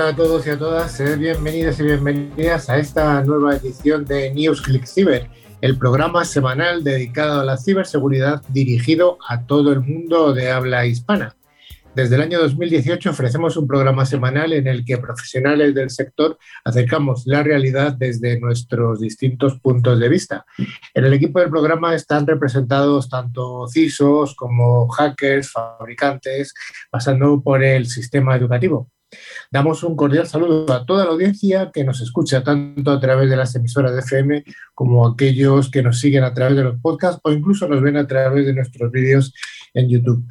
Hola a todos y a todas, sed bienvenidos y bienvenidas a esta nueva edición de News Click Cyber, el programa semanal dedicado a la ciberseguridad dirigido a todo el mundo de habla hispana. Desde el año 2018 ofrecemos un programa semanal en el que profesionales del sector acercamos la realidad desde nuestros distintos puntos de vista. En el equipo del programa están representados tanto CISOs como hackers, fabricantes, pasando por el sistema educativo. Damos un cordial saludo a toda la audiencia que nos escucha tanto a través de las emisoras de FM como a aquellos que nos siguen a través de los podcasts o incluso nos ven a través de nuestros vídeos en YouTube.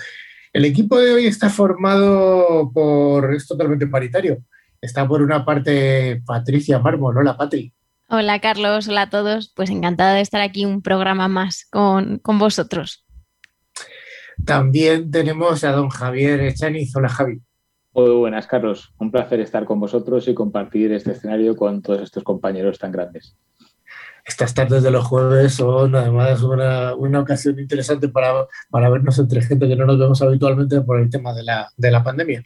El equipo de hoy está formado por, es totalmente paritario. Está por una parte Patricia Mármol. Hola, Patri. Hola, Carlos. Hola a todos. Pues encantada de estar aquí un programa más con, con vosotros. También tenemos a don Javier Echaniz. Hola, Javi. Muy buenas, Carlos. Un placer estar con vosotros y compartir este escenario con todos estos compañeros tan grandes estas tardes de los jueves son además una, una ocasión interesante para, para, vernos entre gente que no nos vemos habitualmente por el tema de la, de la pandemia.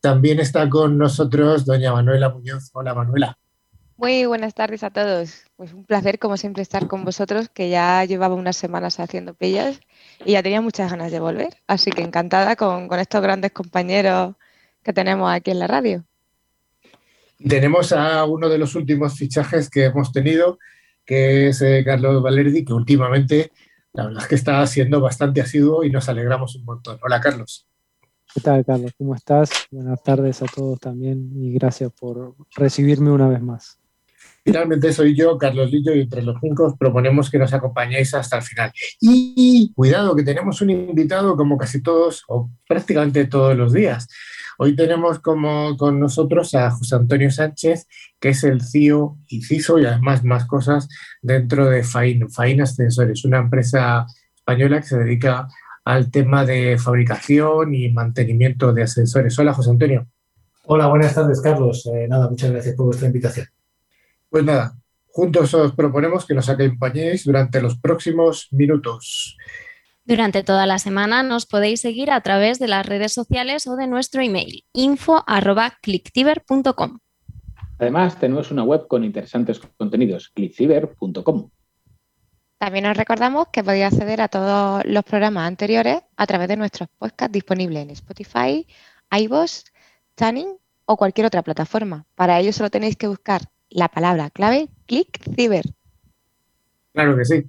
También está con nosotros doña Manuela Muñoz. Hola Manuela. Muy buenas tardes a todos. Pues un placer, como siempre, estar con vosotros, que ya llevaba unas semanas haciendo pillas y ya tenía muchas ganas de volver. Así que encantada con, con estos grandes compañeros que tenemos aquí en la radio. Tenemos a uno de los últimos fichajes que hemos tenido, que es eh, Carlos Valerdi, que últimamente la verdad es que está siendo bastante asiduo y nos alegramos un montón. Hola, Carlos. ¿Qué tal, Carlos? ¿Cómo estás? Buenas tardes a todos también y gracias por recibirme una vez más. Finalmente soy yo, Carlos Lillo, y entre los cinco proponemos que nos acompañéis hasta el final. Y cuidado, que tenemos un invitado como casi todos, o prácticamente todos los días. Hoy tenemos como con nosotros a José Antonio Sánchez, que es el CEO y CISO y además más cosas dentro de FAIN, FAIN Ascensores, una empresa española que se dedica al tema de fabricación y mantenimiento de ascensores. Hola, José Antonio. Hola, buenas tardes, Carlos. Eh, nada, muchas gracias por vuestra invitación. Pues nada, juntos os proponemos que nos acompañéis durante los próximos minutos. Durante toda la semana nos podéis seguir a través de las redes sociales o de nuestro email info@clicktiver.com. Además, tenemos una web con interesantes contenidos, clicktiver.com. También os recordamos que podéis acceder a todos los programas anteriores a través de nuestros podcasts disponibles en Spotify, iVoox, Tanning o cualquier otra plataforma. Para ello solo tenéis que buscar la palabra clave ClickCiber. Claro que sí.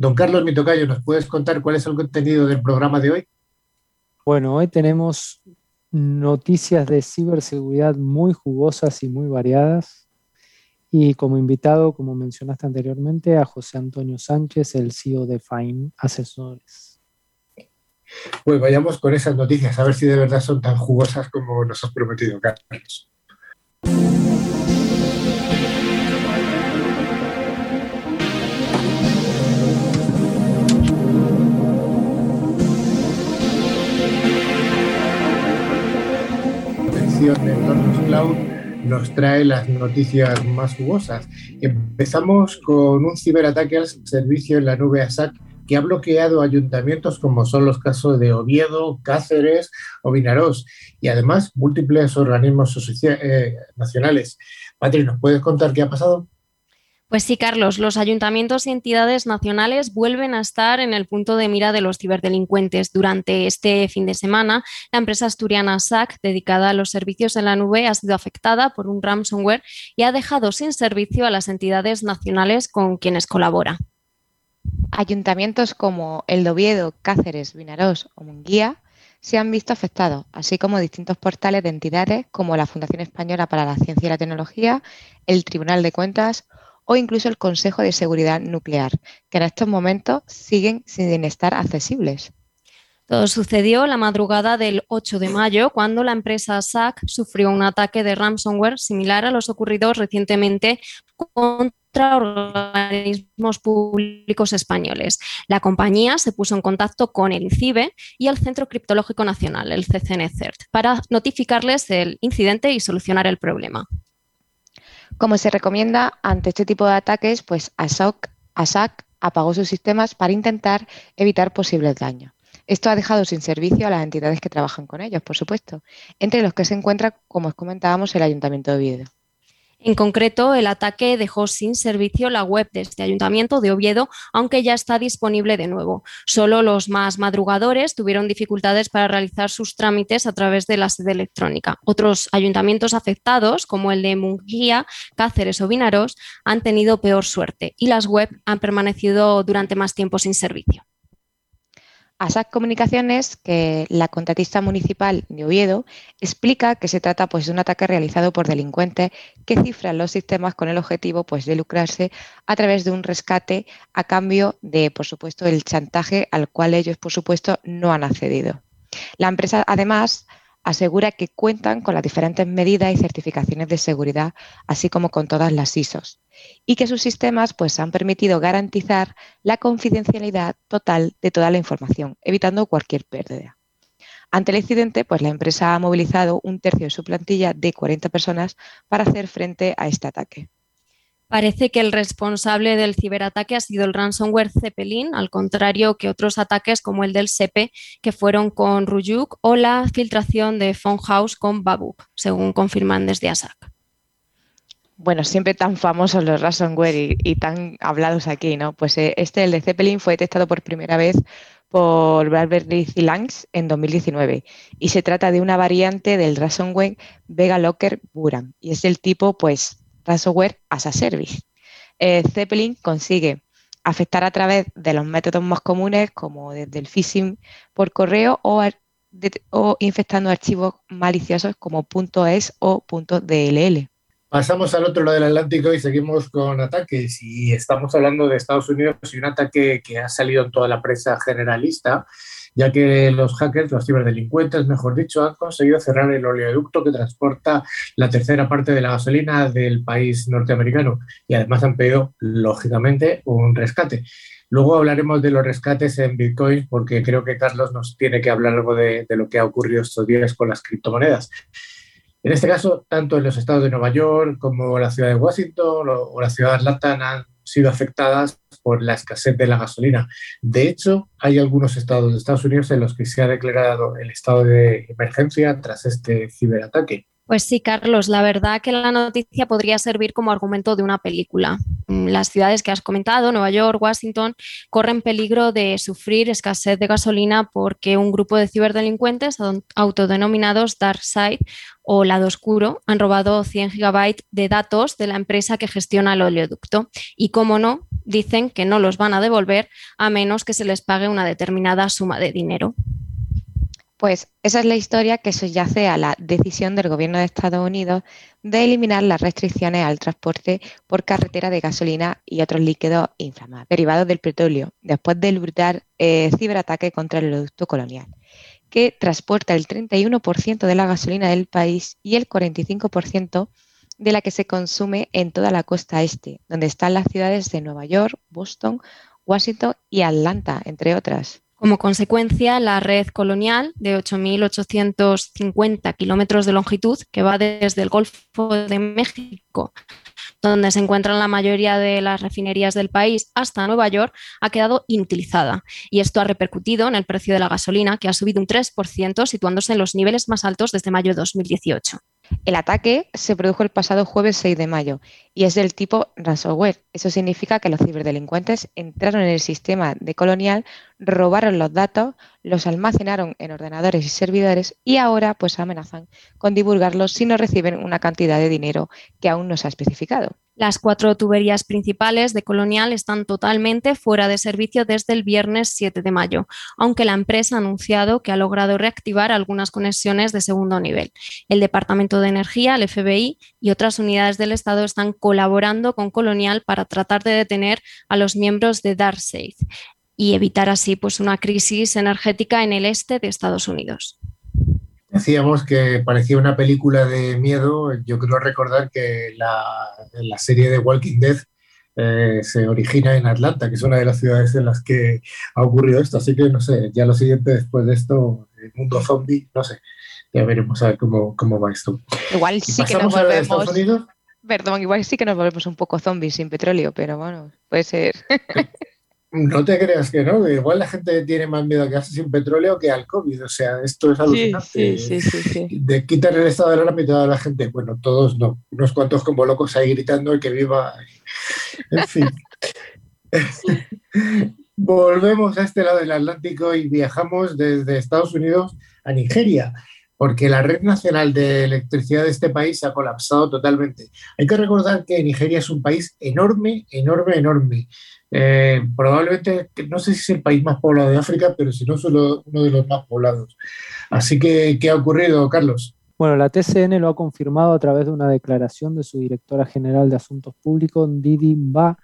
Don Carlos Mitocayo, ¿nos puedes contar cuál es el contenido del programa de hoy? Bueno, hoy tenemos noticias de ciberseguridad muy jugosas y muy variadas. Y como invitado, como mencionaste anteriormente, a José Antonio Sánchez, el CEO de Fine Asesores. Pues vayamos con esas noticias, a ver si de verdad son tan jugosas como nos has prometido, Carlos. De Entornos Cloud nos trae las noticias más jugosas. Empezamos con un ciberataque al servicio en la nube ASAC que ha bloqueado ayuntamientos como son los casos de Oviedo, Cáceres o Vinarós y además múltiples organismos eh, nacionales. Patri, ¿nos puedes contar qué ha pasado? Pues sí, Carlos, los ayuntamientos y entidades nacionales vuelven a estar en el punto de mira de los ciberdelincuentes. Durante este fin de semana, la empresa asturiana SAC, dedicada a los servicios en la nube, ha sido afectada por un ransomware y ha dejado sin servicio a las entidades nacionales con quienes colabora. Ayuntamientos como El Doviedo, Cáceres, Vinarós o Munguía se han visto afectados, así como distintos portales de entidades como la Fundación Española para la Ciencia y la Tecnología, el Tribunal de Cuentas o incluso el Consejo de Seguridad Nuclear, que en estos momentos siguen sin estar accesibles. Todo sucedió la madrugada del 8 de mayo, cuando la empresa SAC sufrió un ataque de ransomware similar a los ocurridos recientemente contra organismos públicos españoles. La compañía se puso en contacto con el INCIBE y el Centro Criptológico Nacional, el CCNCERT, para notificarles del incidente y solucionar el problema. Como se recomienda ante este tipo de ataques, pues ASAC, apagó sus sistemas para intentar evitar posibles daños. Esto ha dejado sin servicio a las entidades que trabajan con ellos, por supuesto, entre los que se encuentra, como os comentábamos, el Ayuntamiento de Oviedo. En concreto, el ataque dejó sin servicio la web de este ayuntamiento de Oviedo, aunque ya está disponible de nuevo. Solo los más madrugadores tuvieron dificultades para realizar sus trámites a través de la sede electrónica. Otros ayuntamientos afectados, como el de Munguía, Cáceres o Vinaros, han tenido peor suerte y las web han permanecido durante más tiempo sin servicio. ASAC Comunicaciones, que la contratista municipal de Oviedo, explica que se trata pues, de un ataque realizado por delincuentes que cifran los sistemas con el objetivo pues, de lucrarse a través de un rescate a cambio de, por supuesto, el chantaje al cual ellos, por supuesto, no han accedido. La empresa, además, asegura que cuentan con las diferentes medidas y certificaciones de seguridad, así como con todas las ISOs y que sus sistemas pues, han permitido garantizar la confidencialidad total de toda la información, evitando cualquier pérdida. Ante el incidente, pues, la empresa ha movilizado un tercio de su plantilla de 40 personas para hacer frente a este ataque. Parece que el responsable del ciberataque ha sido el ransomware Zeppelin, al contrario que otros ataques como el del SEPE, que fueron con Ruyuk, o la filtración de House con Babuk, según confirman desde ASAC bueno, siempre tan famosos los ransomware y, tan hablados aquí, ¿no? Pues eh, este, el de Zeppelin, fue detectado por primera vez por Bradbury Langs en 2019 y se trata de una variante del ransomware Vega Locker Buran y es del tipo, pues, ransomware as a service. Eh, Zeppelin consigue afectar a través de los métodos más comunes como desde el phishing por correo o, infectando archivos maliciosos como .es o .dll. Pasamos al otro lado del Atlántico y seguimos con ataques. Y estamos hablando de Estados Unidos y un ataque que ha salido en toda la prensa generalista, ya que los hackers, los ciberdelincuentes, mejor dicho, han conseguido cerrar el oleoducto que transporta la tercera parte de la gasolina del país norteamericano. Y además han pedido, lógicamente, un rescate. Luego hablaremos de los rescates en Bitcoin porque creo que Carlos nos tiene que hablar algo de, lo que ha ocurrido estos días con las criptomonedas. En este caso, tanto en los estados de Nueva York como la ciudad de Washington o la ciudad de Atlanta han sido afectadas por la escasez de la gasolina. De hecho, hay algunos estados de Estados Unidos en los que se ha declarado el estado de emergencia tras este ciberataque. Pues sí, Carlos, la verdad que la noticia podría servir como argumento de una película. Mm, las ciudades que has comentado, Nueva York, Washington, corren peligro de sufrir escasez de gasolina porque un grupo de ciberdelincuentes autodenominados Dark Side o Lado Oscuro han robado 100 gigabytes de datos de la empresa que gestiona el oleoducto. Y como no, dicen que no los van a devolver a menos que se les pague una determinada suma de dinero. Pues esa es la historia que subyace a la decisión del Gobierno de Estados Unidos de eliminar las restricciones al transporte por carretera de gasolina y otros líquidos inflamables derivados del petróleo, después del brutal eh, ciberataque contra el oleoducto colonial, que transporta el 31% de la gasolina del país y el 45% de la que se consume en toda la costa este, donde están las ciudades de Nueva York, Boston, Washington y Atlanta, entre otras. Como consecuencia, la red colonial de 8.850 kilómetros de longitud, que va desde el Golfo de México, donde se encuentran la mayoría de las refinerías del país, hasta Nueva York, ha quedado inutilizada. Y esto ha repercutido en el precio de la gasolina, que ha subido un 3%, situándose en los niveles más altos desde mayo de 2018. El ataque se produjo el pasado jueves 6 de mayo y es del tipo ransomware. Eso significa que los ciberdelincuentes entraron en el sistema de Colonial, robaron los datos, los almacenaron en ordenadores y servidores y ahora pues amenazan con divulgarlos si no reciben una cantidad de dinero que aún no se ha especificado. Las cuatro tuberías principales de Colonial están totalmente fuera de servicio desde el viernes 7 de mayo, aunque la empresa ha anunciado que ha logrado reactivar algunas conexiones de segundo nivel. El Departamento de Energía, el FBI y otras unidades del Estado están colaborando con Colonial para tratar de detener a los miembros de DarkSafe y evitar así pues, una crisis energética en el este de Estados Unidos. Decíamos que parecía una película de miedo. Yo creo recordar que la, la serie de Walking Dead eh, se origina en Atlanta, que es una de las ciudades en las que ha ocurrido esto. Así que no sé, ya lo siguiente después de esto, el mundo zombie, no sé. Ya veremos a ver cómo, cómo va esto. Igual sí que nos volvemos. Perdón, igual sí que nos volvemos un poco zombies sin petróleo, pero bueno, puede ser. No te creas que no, igual la gente tiene más miedo a quedarse sin petróleo que al COVID, o sea, esto es alucinante. Sí, sí, sí, de quitar el estado de la mitad de la gente, bueno, todos no, unos cuantos como locos ahí gritando el que viva. En fin. Volvemos a este lado del Atlántico y viajamos desde Estados Unidos a Nigeria, porque la red nacional de electricidad de este país ha colapsado totalmente. Hay que recordar que Nigeria es un país enorme, enorme, enorme. Eh, probablemente, no sé si es el país más poblado de África, pero si no, solo uno de los más poblados. Así que, ¿qué ha ocurrido, Carlos? Bueno, la TCN lo ha confirmado a través de una declaración de su directora general de Asuntos Públicos, Didi Mba,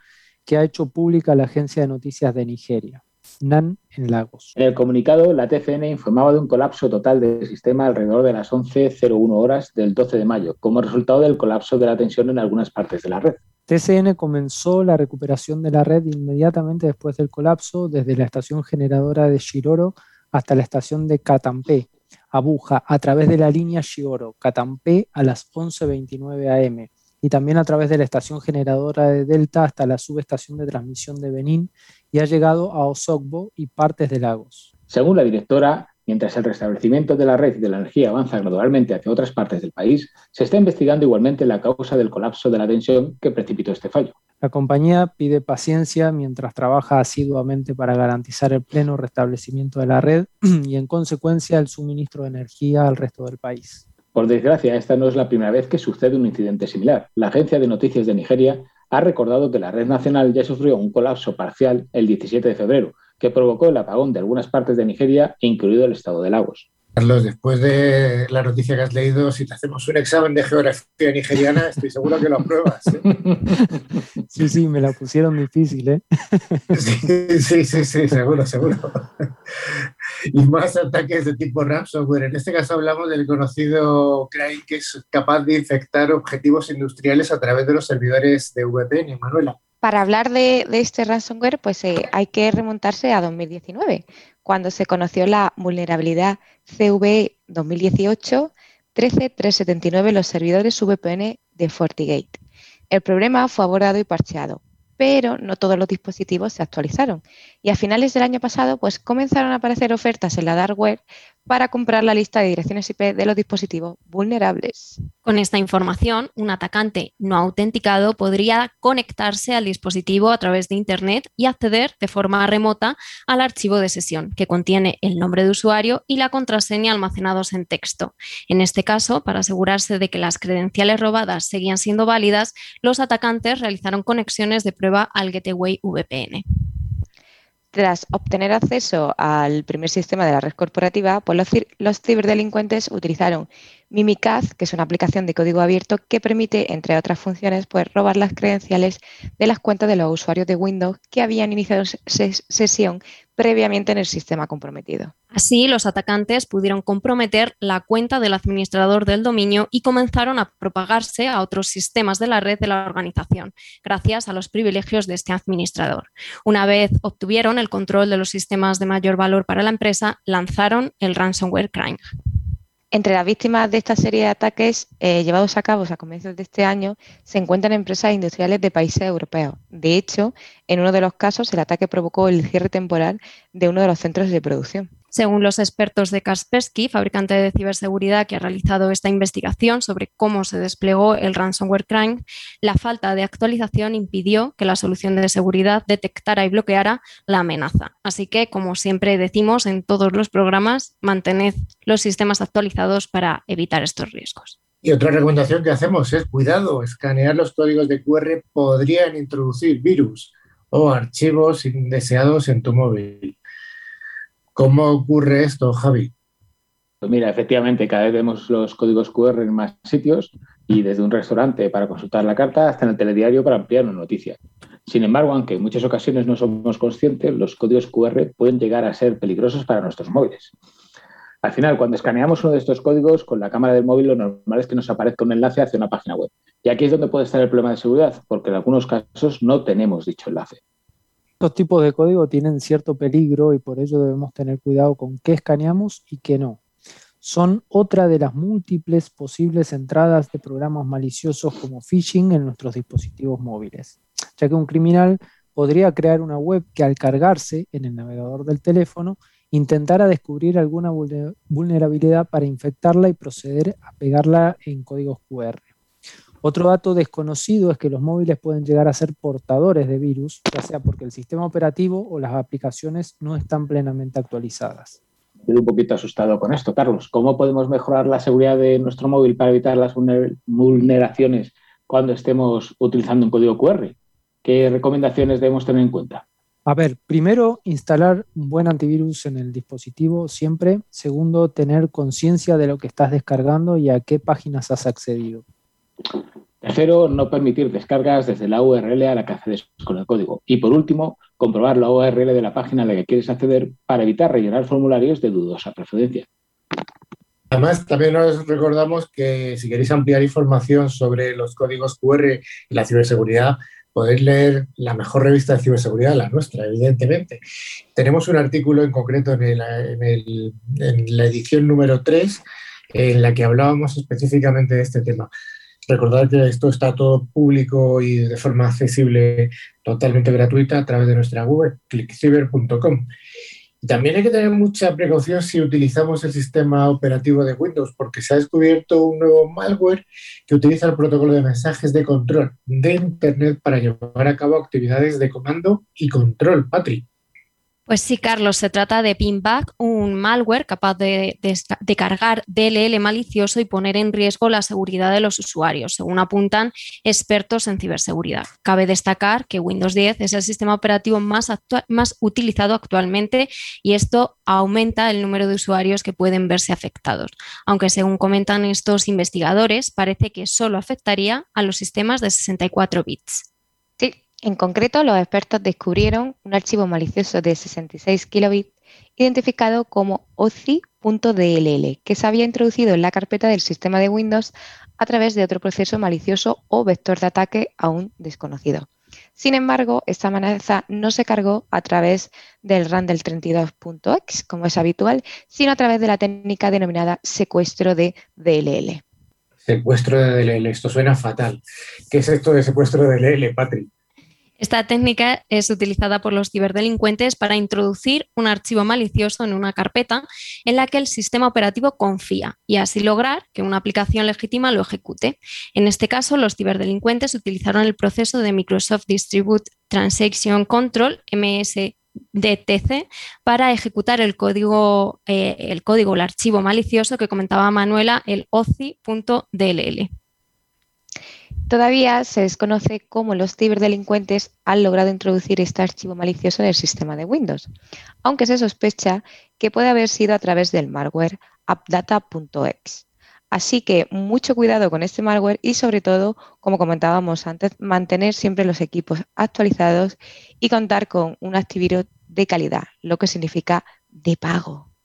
que ha hecho pública la agencia de noticias de Nigeria. NAN en Lagos. En el comunicado, la TCN informaba de un colapso total del sistema alrededor de las 11.01 horas del 12 de mayo, como resultado del colapso de la tensión en algunas partes de la red. TCN comenzó la recuperación de la red inmediatamente después del colapso, desde la estación generadora de Shiroro hasta la estación de Catampé, Abuja, a través de la línea Shiroro, Catampé a las 11.29 am y también a través de la estación generadora de Delta hasta la subestación de transmisión de Benín y ha llegado a Osogbo y partes de Lagos. Según la directora, mientras el restablecimiento de la red de la energía avanza gradualmente hacia otras partes del país, se está investigando igualmente la causa del colapso de la tensión que precipitó este fallo. La compañía pide paciencia mientras trabaja asiduamente para garantizar el pleno restablecimiento de la red y en consecuencia el suministro de energía al resto del país. Por desgracia, esta no es la primera vez que sucede un incidente similar. La agencia de noticias de Nigeria ha recordado que la red nacional ya sufrió un colapso parcial el 17 de febrero, que provocó el apagón de algunas partes de Nigeria, incluido el estado de Lagos. Carlos, después de la noticia que has leído, si te hacemos un examen de geografía nigeriana, estoy seguro que lo apruebas. ¿eh? Sí, sí, me la pusieron difícil, ¿eh? Sí, sí, sí, sí, seguro, seguro. Y más ataques de tipo ransomware. En este caso hablamos del conocido CRAI que es capaz de infectar objetivos industriales a través de los servidores de VPN, Manuela. Para hablar de, de este ransomware, pues eh, hay que remontarse a 2019, cuando se conoció la vulnerabilidad CV 2018 13379 en los servidores VPN de FortiGate. El problema fue abordado y parcheado, pero no todos los dispositivos se actualizaron. Y a finales del año pasado, pues comenzaron a aparecer ofertas en la dark web para comprar la lista de direcciones IP de los dispositivos vulnerables. Con esta información, un atacante no autenticado podría conectarse al dispositivo a través de Internet y acceder de forma remota al archivo de sesión, que contiene el nombre de usuario y la contraseña almacenados en texto. En este caso, para asegurarse de que las credenciales robadas seguían siendo válidas, los atacantes realizaron conexiones de prueba al Gateway VPN. Tras obtener acceso al primer sistema de la red corporativa, pues los, los ciberdelincuentes utilizaron Mimikaz, que es una aplicación de código abierto que permite, entre otras funciones, pues, robar las credenciales de las cuentas de los usuarios de Windows que habían iniciado sesión previamente en el sistema comprometido. Así, los atacantes pudieron comprometer la cuenta del administrador del dominio y comenzaron a propagarse a otros sistemas de la red de la organización, gracias a los privilegios de este administrador. Una vez obtuvieron el control de los sistemas de mayor valor para la empresa, lanzaron el ransomware crime. Entre las víctimas de esta serie de ataques eh, llevados a cabo a comienzos de este año se encuentran empresas industriales de países europeos. De hecho, en uno de los casos el ataque provocó el cierre temporal de uno de los centros de producción. Según los expertos de Kaspersky, fabricante de ciberseguridad que ha realizado esta investigación sobre cómo se desplegó el ransomware crime, la falta de actualización impidió que la solución de seguridad detectara y bloqueara la amenaza. Así que, como siempre decimos en todos los programas, mantened los sistemas actualizados para evitar estos riesgos. Y otra recomendación que hacemos es cuidado, escanear los códigos de QR podrían introducir virus o archivos indeseados en tu móvil. ¿Cómo ocurre esto, Javi? Pues mira, efectivamente, cada vez vemos los códigos QR en más sitios y desde un restaurante para consultar la carta hasta en el telediario para ampliar una noticia. Sin embargo, aunque en muchas ocasiones no somos conscientes, los códigos QR pueden llegar a ser peligrosos para nuestros móviles. Al final, cuando escaneamos uno de estos códigos con la cámara del móvil, lo normal es que nos aparezca un enlace hacia una página web. Y aquí es donde puede estar el problema de seguridad, porque en algunos casos no tenemos dicho enlace. Estos tipos de código tienen cierto peligro y por ello debemos tener cuidado con qué escaneamos y qué no. Son otra de las múltiples posibles entradas de programas maliciosos como phishing en nuestros dispositivos móviles, ya que un criminal podría crear una web que al cargarse en el navegador del teléfono intentara descubrir alguna vulnerabilidad para infectarla y proceder a pegarla en códigos QR. Otro dato desconocido es que los móviles pueden llegar a ser portadores de virus, ya sea porque el sistema operativo o las aplicaciones no están plenamente actualizadas. Estoy un poquito asustado con esto, Carlos. ¿Cómo podemos mejorar la seguridad de nuestro móvil para evitar las vulneraciones cuando estemos utilizando un código QR? ¿Qué recomendaciones debemos tener en cuenta? A ver, primero, instalar un buen antivirus en el dispositivo siempre. Segundo, tener conciencia de lo que estás descargando y a qué páginas has accedido. Tercero, no permitir descargas desde la URL a la que accedes con el código. Y por último, comprobar la URL de la página a la que quieres acceder para evitar rellenar formularios de dudosa procedencia. Además, también nos recordamos que si queréis ampliar información sobre los códigos QR y la ciberseguridad, podéis leer la mejor revista de ciberseguridad, la nuestra, evidentemente. Tenemos un artículo en concreto en, en la edición número 3 en la que hablábamos específicamente de este tema. Recordad que esto está todo público y de forma accesible, totalmente gratuita, a través de nuestra web, clickciber.com. También hay que tener mucha precaución si utilizamos el sistema operativo de Windows, porque se ha descubierto un nuevo malware que utiliza el protocolo de mensajes de control de Internet para llevar a cabo actividades de comando y control, Patrick. Pues sí, Carlos, se trata de Pinback, un malware capaz de, cargar DLL malicioso y poner en riesgo la seguridad de los usuarios, según apuntan expertos en ciberseguridad. Cabe destacar que Windows 10 es el sistema operativo más, más utilizado actualmente y esto aumenta el número de usuarios que pueden verse afectados, aunque según comentan estos investigadores, parece que solo afectaría a los sistemas de 64 bits. En concreto, los expertos descubrieron un archivo malicioso de 66 kilobits identificado como OCI.dll, que se había introducido en la carpeta del sistema de Windows a través de otro proceso malicioso o vector de ataque aún desconocido. Sin embargo, esta amenaza no se cargó a través del RAM del 32.x, como es habitual, sino a través de la técnica denominada secuestro de DLL. Secuestro de DLL, esto suena fatal. ¿Qué es esto de secuestro de DLL, Patrick? Esta técnica es utilizada por los ciberdelincuentes para introducir un archivo malicioso en una carpeta en la que el sistema operativo confía y así lograr que una aplicación legítima lo ejecute. En este caso, los ciberdelincuentes utilizaron el proceso de Microsoft Distributed Transaction Control, MSDTC, para ejecutar el código, eh, el código, el archivo malicioso que comentaba Manuela, el OCI.dll. Todavía se desconoce cómo los ciberdelincuentes han logrado introducir este archivo malicioso en el sistema de Windows, aunque se sospecha que puede haber sido a través del malware appdata.exe. Así que mucho cuidado con este malware y sobre todo, como comentábamos antes, mantener siempre los equipos actualizados y contar con un antivirus de calidad, lo que significa de pago.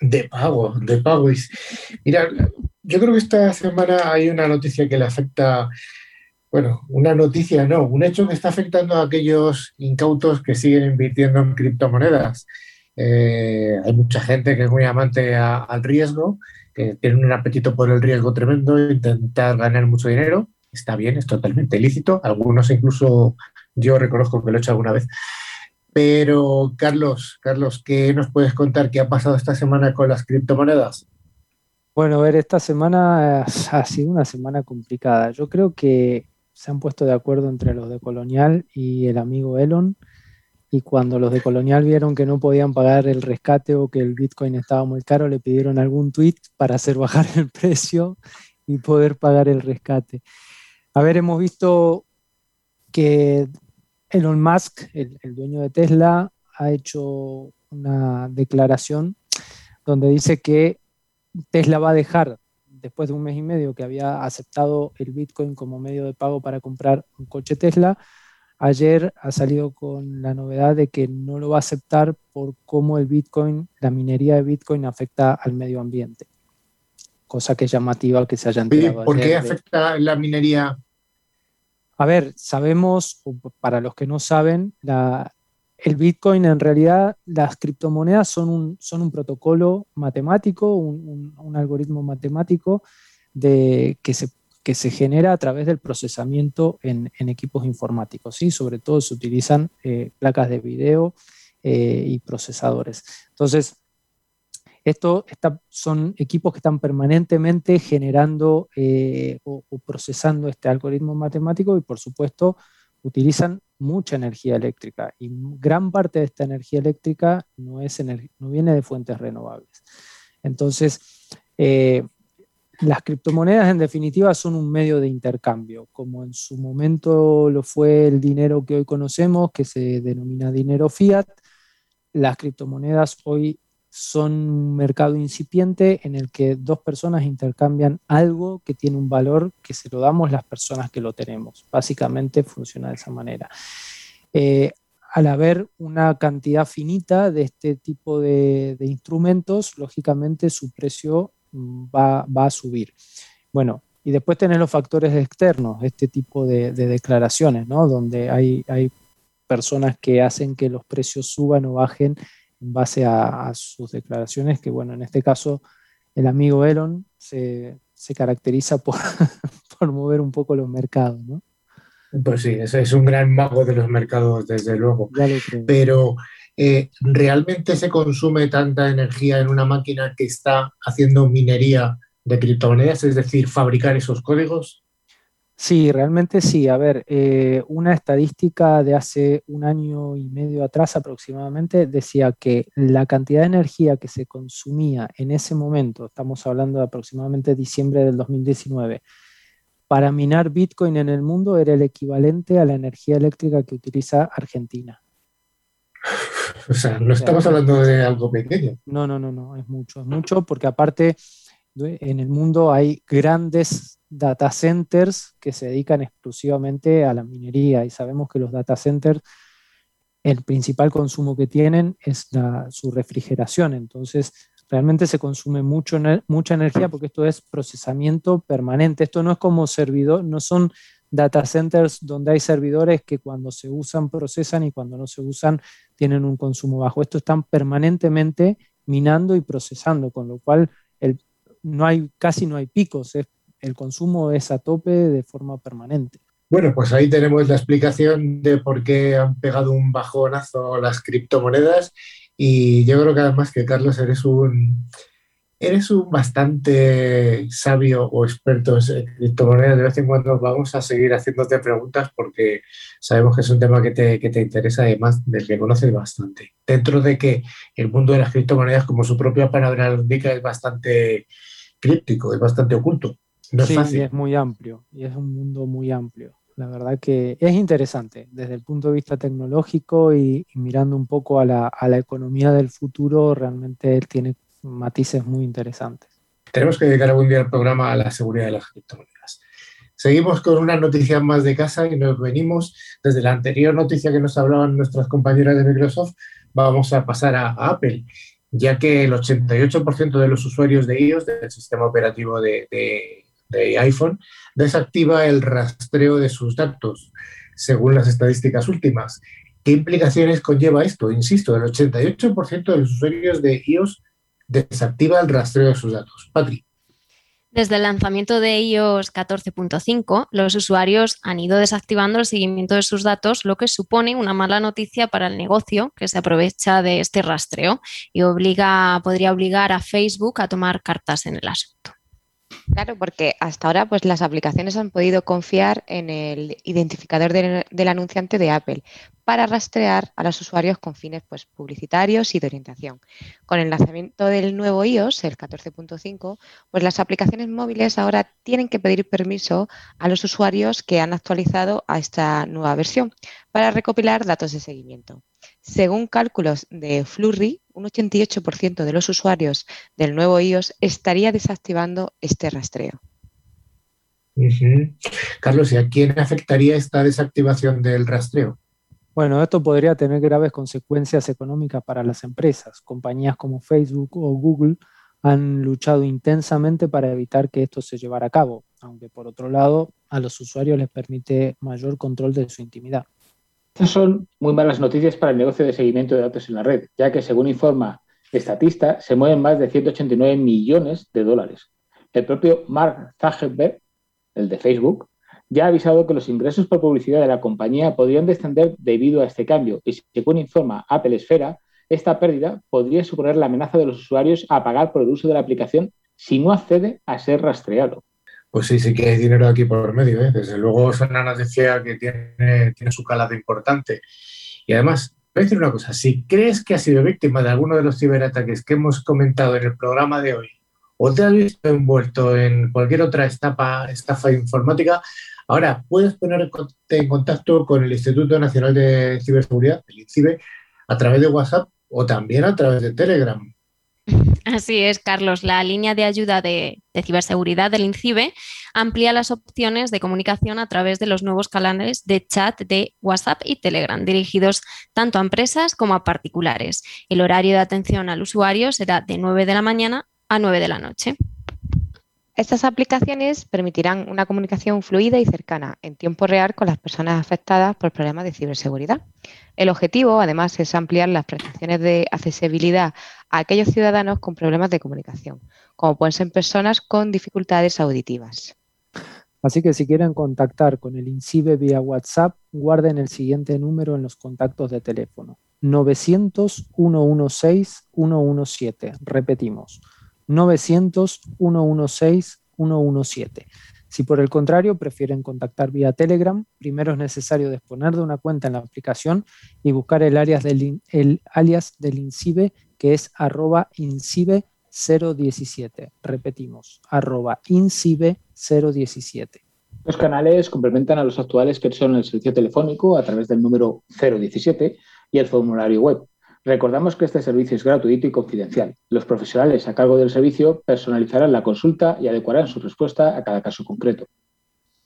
De pago, de pago. Mira, yo creo que esta semana hay una noticia que le afecta, bueno, una noticia no, un hecho que está afectando a aquellos incautos que siguen invirtiendo en criptomonedas. Eh, hay mucha gente que es muy amante al riesgo, que tiene un apetito por el riesgo tremendo, intentar ganar mucho dinero. Está bien, es totalmente lícito. Algunos incluso yo reconozco que lo he hecho alguna vez. Pero, Carlos, Carlos, ¿qué nos puedes contar? ¿Qué ha pasado esta semana con las criptomonedas? Bueno, a ver, esta semana ha sido una semana complicada. Yo creo que se han puesto de acuerdo entre los de Colonial y el amigo Elon. Y cuando los de Colonial vieron que no podían pagar el rescate o que el Bitcoin estaba muy caro, le pidieron algún tweet para hacer bajar el precio y poder pagar el rescate. A ver, hemos visto que Elon Musk, el, dueño de Tesla, ha hecho una declaración donde dice que Tesla va a dejar, después de un mes y medio que había aceptado el Bitcoin como medio de pago para comprar un coche Tesla, ayer ha salido con la novedad de que no lo va a aceptar por cómo el Bitcoin, la minería de Bitcoin afecta al medio ambiente. Cosa que es llamativa que se haya enterado. ¿Por qué afecta la minería a ver, sabemos, para los que no saben, el Bitcoin en realidad, las criptomonedas son un, son un protocolo matemático, un, algoritmo matemático de, que se que se genera a través del procesamiento en, equipos informáticos. ¿sí? Sobre todo se utilizan eh, placas de video eh, y procesadores. Entonces, estos son equipos que están permanentemente generando eh, o, procesando este algoritmo matemático y por supuesto utilizan mucha energía eléctrica y gran parte de esta energía eléctrica no, es no viene de fuentes renovables. Entonces, eh, las criptomonedas en definitiva son un medio de intercambio, como en su momento lo fue el dinero que hoy conocemos, que se denomina dinero fiat. Las criptomonedas hoy son un mercado incipiente en el que dos personas intercambian algo que tiene un valor que se lo damos las personas que lo tenemos. Básicamente funciona de esa manera. Eh, al haber una cantidad finita de este tipo de, instrumentos, lógicamente su precio mm, va, a subir. Bueno, y después tenés los factores externos, este tipo de, declaraciones, ¿no? Donde hay, hay personas que hacen que los precios suban o bajen en base a, sus declaraciones, que bueno, en este caso el amigo Elon se, caracteriza por, por, mover un poco los mercados, ¿no? Pues sí, es, es un gran mago de los mercados, desde luego. Pero eh, ¿realmente se consume tanta energía en una máquina que está haciendo minería de criptomonedas, es decir, fabricar esos códigos? Sí, realmente sí. A ver, eh, una estadística de hace un año y medio atrás aproximadamente decía que la cantidad de energía que se consumía en ese momento, estamos hablando de aproximadamente diciembre del 2019, para minar Bitcoin en el mundo era el equivalente a la energía eléctrica que utiliza Argentina. O sea, no estamos hablando de algo pequeño. No, no, no, no, es mucho, es mucho, porque aparte en el mundo hay grandes data centers que se dedican exclusivamente a la minería. Y sabemos que los data centers, el principal consumo que tienen es su refrigeración, entonces realmente se consume mucho, mucha energía porque esto es procesamiento permanente, esto no es como servidor, no son data centers donde hay servidores que cuando se usan procesan y cuando no se usan tienen un consumo bajo, esto están permanentemente minando y procesando, con lo cual el, no hay, casi no hay picos, es el consumo es a tope de forma permanente. Bueno, pues ahí tenemos la explicación de por qué han pegado un bajonazo las criptomonedas y yo creo que además que Carlos eres un eres un bastante sabio o experto en criptomonedas. De vez en cuando vamos a seguir haciéndote preguntas porque sabemos que es un tema que te, que te interesa además del que conoces bastante. Dentro de que el mundo de las criptomonedas, como su propia palabra indica, es bastante críptico, es bastante oculto sí, es muy amplio y es un mundo muy amplio. La verdad que es interesante desde el punto de vista tecnológico y, mirando un poco a la, economía del futuro, realmente tiene matices muy interesantes. Tenemos que dedicar algún día el programa a la seguridad de las criptomonedas. Seguimos con una noticia más de casa y nos venimos desde la anterior noticia que nos hablaban nuestras compañeras de Microsoft. Vamos a pasar a, Apple, ya que el 88% de los usuarios de iOS, del sistema operativo de de iPhone desactiva el rastreo de sus datos, según las estadísticas últimas. ¿Qué implicaciones conlleva esto? Insisto, el 88% de los usuarios de iOS desactiva el rastreo de sus datos. Patri. Desde el lanzamiento de iOS 14.5, los usuarios han ido desactivando el seguimiento de sus datos, lo que supone una mala noticia para el negocio que se aprovecha de este rastreo y obliga, podría obligar a Facebook a tomar cartas en el asunto. Claro, porque hasta ahora pues, las aplicaciones han podido confiar en el identificador del, anunciante de Apple para rastrear a los usuarios con fines pues, publicitarios y de orientación. Con el lanzamiento del nuevo iOS, el 14.5, pues las aplicaciones móviles ahora tienen que pedir permiso a los usuarios que han actualizado a esta nueva versión para recopilar datos de seguimiento. Según cálculos de Flurry, un 88% de los usuarios del nuevo iOS estaría desactivando este rastreo. Carlos, ¿y a quién afectaría esta desactivación del rastreo? Bueno, esto podría tener graves consecuencias económicas para las empresas. Compañías como Facebook o Google han luchado intensamente para evitar que esto se llevara a cabo, aunque por otro lado a los usuarios les permite mayor control de su intimidad. Estas son muy malas noticias para el negocio de seguimiento de datos en la red, ya que según informa Estatista, se mueven más de 189 millones de dólares. El propio Mark Zuckerberg el de Facebook, ya ha avisado que los ingresos por publicidad de la compañía podrían descender debido a este cambio y según informa Apple Esfera, esta pérdida podría suponer la amenaza de los usuarios a pagar por el uso de la aplicación si no accede a ser rastreado. Pues sí, sí que hay dinero aquí por medio. ¿eh? Desde luego es una noticia que tiene, tiene su calado importante. Y además, voy a decir una cosa, si crees que has sido víctima de alguno de los ciberataques que hemos comentado en el programa de hoy, o te has visto envuelto en cualquier otra estafa, estafa informática, ahora puedes ponerte en contacto con el Instituto Nacional de Ciberseguridad, el INCIBE, a través de WhatsApp o también a través de Telegram. Así es, Carlos. La línea de ayuda de, ciberseguridad del INCIBE amplía las opciones de comunicación a través de los nuevos canales de chat de WhatsApp y Telegram, dirigidos tanto a empresas como a particulares. El horario de atención al usuario será de 9 de la mañana a 9 de la noche. Estas aplicaciones permitirán una comunicación fluida y cercana en tiempo real con las personas afectadas por problemas de ciberseguridad. El objetivo, además, es ampliar las prestaciones de accesibilidad a aquellos ciudadanos con problemas de comunicación, como pueden ser personas con dificultades auditivas. Así que si quieren contactar con el INCIBE vía WhatsApp, guarden el siguiente número en los contactos de teléfono. 900-116-117. Repetimos, 900-116-117. Si por el contrario prefieren contactar vía Telegram, primero es necesario disponer de una cuenta en la aplicación y buscar el alias del, el alias del INCIBE que es arroba INCIBE 017. Repetimos, arroba INCIBE 017. Los canales complementan a los actuales que son el servicio telefónico a través del número 017 y el formulario web. Recordamos que este servicio es gratuito y confidencial. Los profesionales a cargo del servicio personalizarán la consulta y adecuarán su respuesta a cada caso concreto.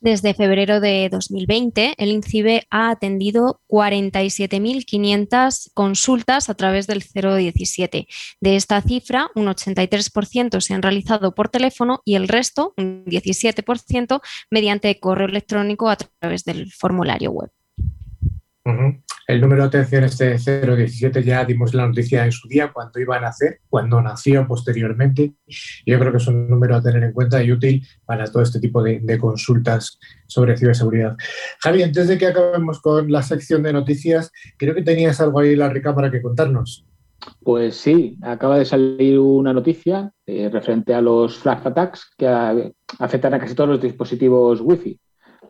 Desde febrero de 2020, el INCIBE ha atendido 47.500 consultas a través del 017. De esta cifra, un 83% se han realizado por teléfono y el resto, un 17%, mediante correo electrónico a través del formulario web. El número de atención este 017 ya dimos la noticia en su día cuando iba a nacer, cuando nació posteriormente. Yo creo que es un número a tener en cuenta y útil para todo este tipo de, consultas sobre ciberseguridad. Javi, antes de que acabemos con la sección de noticias, creo que tenías algo ahí en la para que contarnos. Pues sí, acaba de salir una noticia eh, referente a los flag attacks que afectan a casi todos los dispositivos Wi-Fi.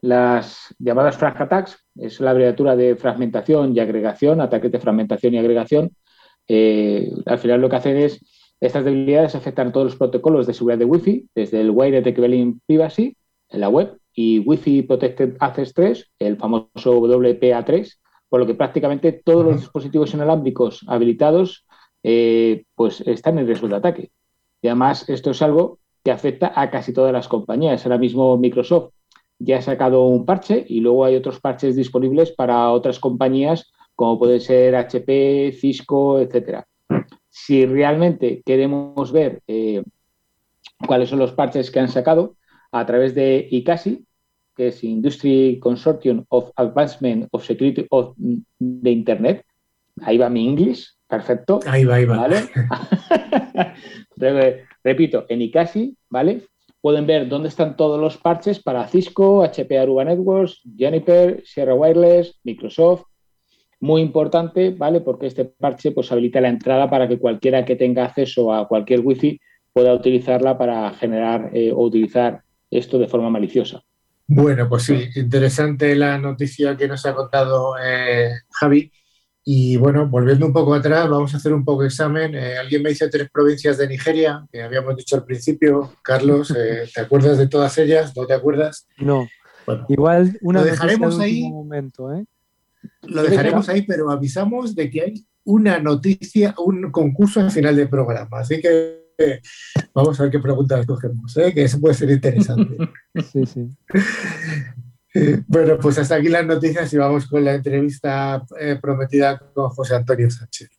Las llamadas frag attacks es la abreviatura de fragmentación y agregación, ataques de fragmentación y agregación. Eh, al final lo que hacen es, estas debilidades afectan todos los protocolos de seguridad de Wi-Fi, desde el Wired Equivalent Privacy en la web y Wi-Fi Protected Access 3, el famoso WPA3, por lo que prácticamente todos los dispositivos inalámbricos habilitados eh, pues están en riesgo de ataque. Y además esto es algo que afecta a casi todas las compañías. Ahora mismo Microsoft ya ha sacado un parche y luego hay otros parches disponibles para otras compañías como puede ser HP, Cisco, etcétera. Si realmente queremos ver eh, cuáles son los parches que han sacado a través de ICASI, que es Industry Consortium of Advancement of Security of de Internet, ahí va mi inglés, perfecto. Ahí va, ahí va. Repito, en ICASI, ¿vale? Pueden ver dónde están todos los parches para Cisco, HP Aruba Networks, Juniper, Sierra Wireless, Microsoft. Muy importante, ¿vale? Porque este parche pues, habilita la entrada para que cualquiera que tenga acceso a cualquier Wi-Fi pueda utilizarla para generar eh, o utilizar esto de forma maliciosa. Bueno, pues sí, interesante la noticia que nos ha contado eh, Javi. Y bueno, volviendo un poco atrás, vamos a hacer un poco de examen. Eh, alguien me dice tres provincias de Nigeria, que habíamos dicho al principio. Carlos, eh, ¿te acuerdas de todas ellas? ¿No te acuerdas? No. Igual una lo dejaremos ahí. Momento, ¿eh? Lo dejaremos ahí, pero avisamos de que hay una noticia, un concurso al final del programa. Así que vamos a ver qué preguntas cogemos, que eso puede ser interesante. sí, sí. Bueno, pues hasta aquí las noticias y vamos con la entrevista eh, prometida con José Antonio Sánchez.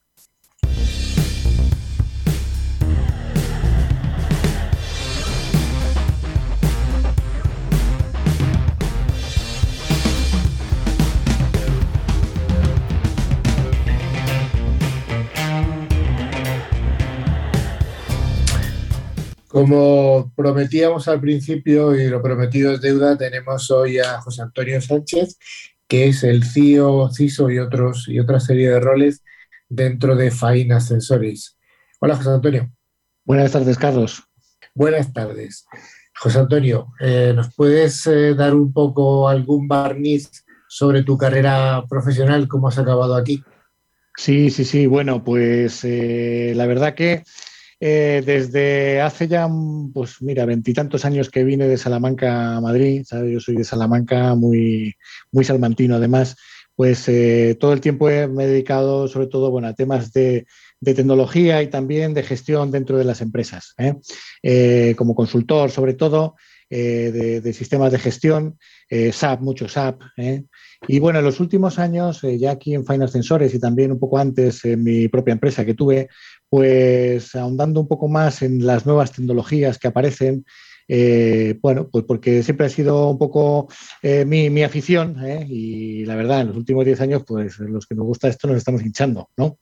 Como prometíamos al principio y lo prometido es deuda, tenemos hoy a José Antonio Sánchez, que es el CIO, CISO y, otros, y otra serie de roles dentro de FAIN Ascensores. Hola, José Antonio. Buenas tardes, Carlos. Buenas tardes. José Antonio, eh, ¿nos puedes eh, dar un poco algún barniz sobre tu carrera profesional? ¿Cómo has acabado aquí? Sí, sí, sí. Bueno, pues eh, la verdad que eh, desde hace ya, pues mira, veintitantos años que vine de Salamanca a Madrid, ¿sabes? yo soy de Salamanca, muy, muy salmantino además, pues eh, todo el tiempo me he dedicado sobre todo bueno, a temas de, tecnología y también de gestión dentro de las empresas, ¿eh? como consultor sobre todo. de, sistemas de gestión, SAP, mucho SAP. Y bueno, en los últimos años, ya aquí en Final Sensores y también un poco antes en mi propia empresa que tuve, pues ahondando un poco más en las nuevas tecnologías que aparecen, eh, bueno, pues porque siempre ha sido un poco eh, mi, afición ¿eh? y la verdad, en los últimos 10 años, pues los que nos gusta esto nos estamos hinchando, ¿no?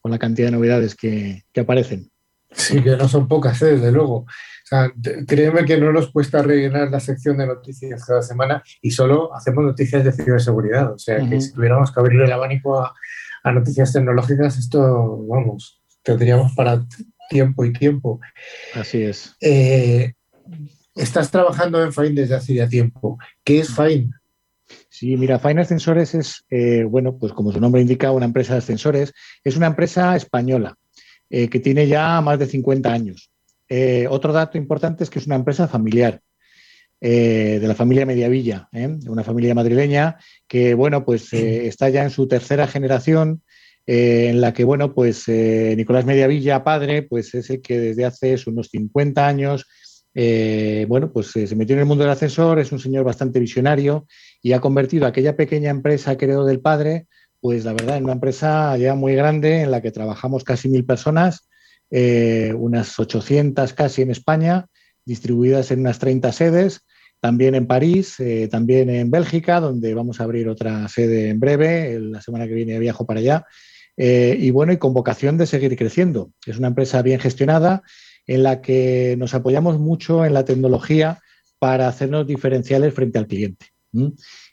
Con la cantidad de novedades que, aparecen. Sí, que no son pocas, desde luego. O sea, créeme que no nos cuesta rellenar la sección de noticias cada semana y solo hacemos noticias de ciberseguridad. O sea, que si tuviéramos que abrir el abanico a, a noticias tecnológicas, esto, vamos, tendríamos para tiempo y tiempo. Así es. Eh, estás trabajando en Fine desde hace ya tiempo. ¿Qué es Fine? Sí, mira, Fine Ascensores es, eh, bueno, pues como su nombre indica, una empresa de ascensores. Es una empresa española eh, que tiene ya más de 50 años. otro dato importante es que es una empresa familiar. de la familia Mediavilla, una familia madrileña que, bueno, pues está ya en su tercera generación eh, en la que, bueno, pues eh, Nicolás Mediavilla, padre, pues es el que desde hace unos 50 años, eh, bueno, pues se metió en el mundo del ascensor, es un señor bastante visionario y ha convertido aquella pequeña empresa que heredó del padre, pues la verdad, en una empresa ya muy grande en la que trabajamos casi mil personas, unas 800 casi en España, distribuidas en unas 30 sedes, también en París, también en Bélgica, donde vamos a abrir otra sede en breve. La semana que viene viajo para allá. Eh, y bueno, y con vocación de seguir creciendo. Es una empresa bien gestionada en la que nos apoyamos mucho en la tecnología para hacernos diferenciales frente al cliente.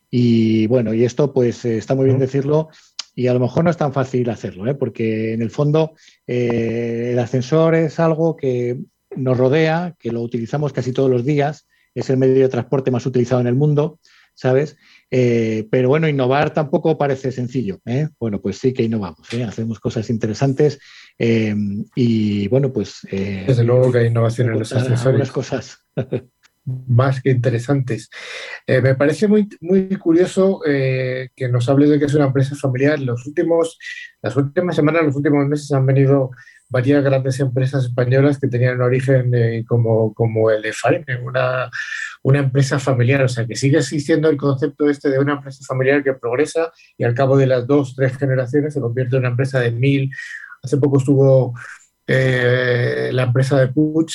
Y bueno, y esto pues eh, está muy bien decirlo y a lo mejor no es tan fácil hacerlo, ¿eh? porque en el fondo el ascensor es algo que nos rodea, que lo utilizamos casi todos los días, es el medio de transporte más utilizado en el mundo, ¿sabes? Eh, pero bueno, innovar tampoco parece sencillo. ¿eh? Bueno, pues sí que innovamos, ¿eh? hacemos cosas interesantes y bueno, pues... Desde luego que hay innovación en los accesorios. cosas. más que interesantes. me parece muy, muy curioso que nos hables de que es una empresa familiar. Los últimos, las últimas semanas, los últimos meses han venido varias grandes empresas españolas que tenían origen como, como el de Fine, una, una empresa familiar, o sea, que sigue existiendo el concepto este de una empresa familiar que progresa y al cabo de las dos, tres generaciones se convierte en una empresa de mil. Hace poco estuvo eh, la empresa de Puig,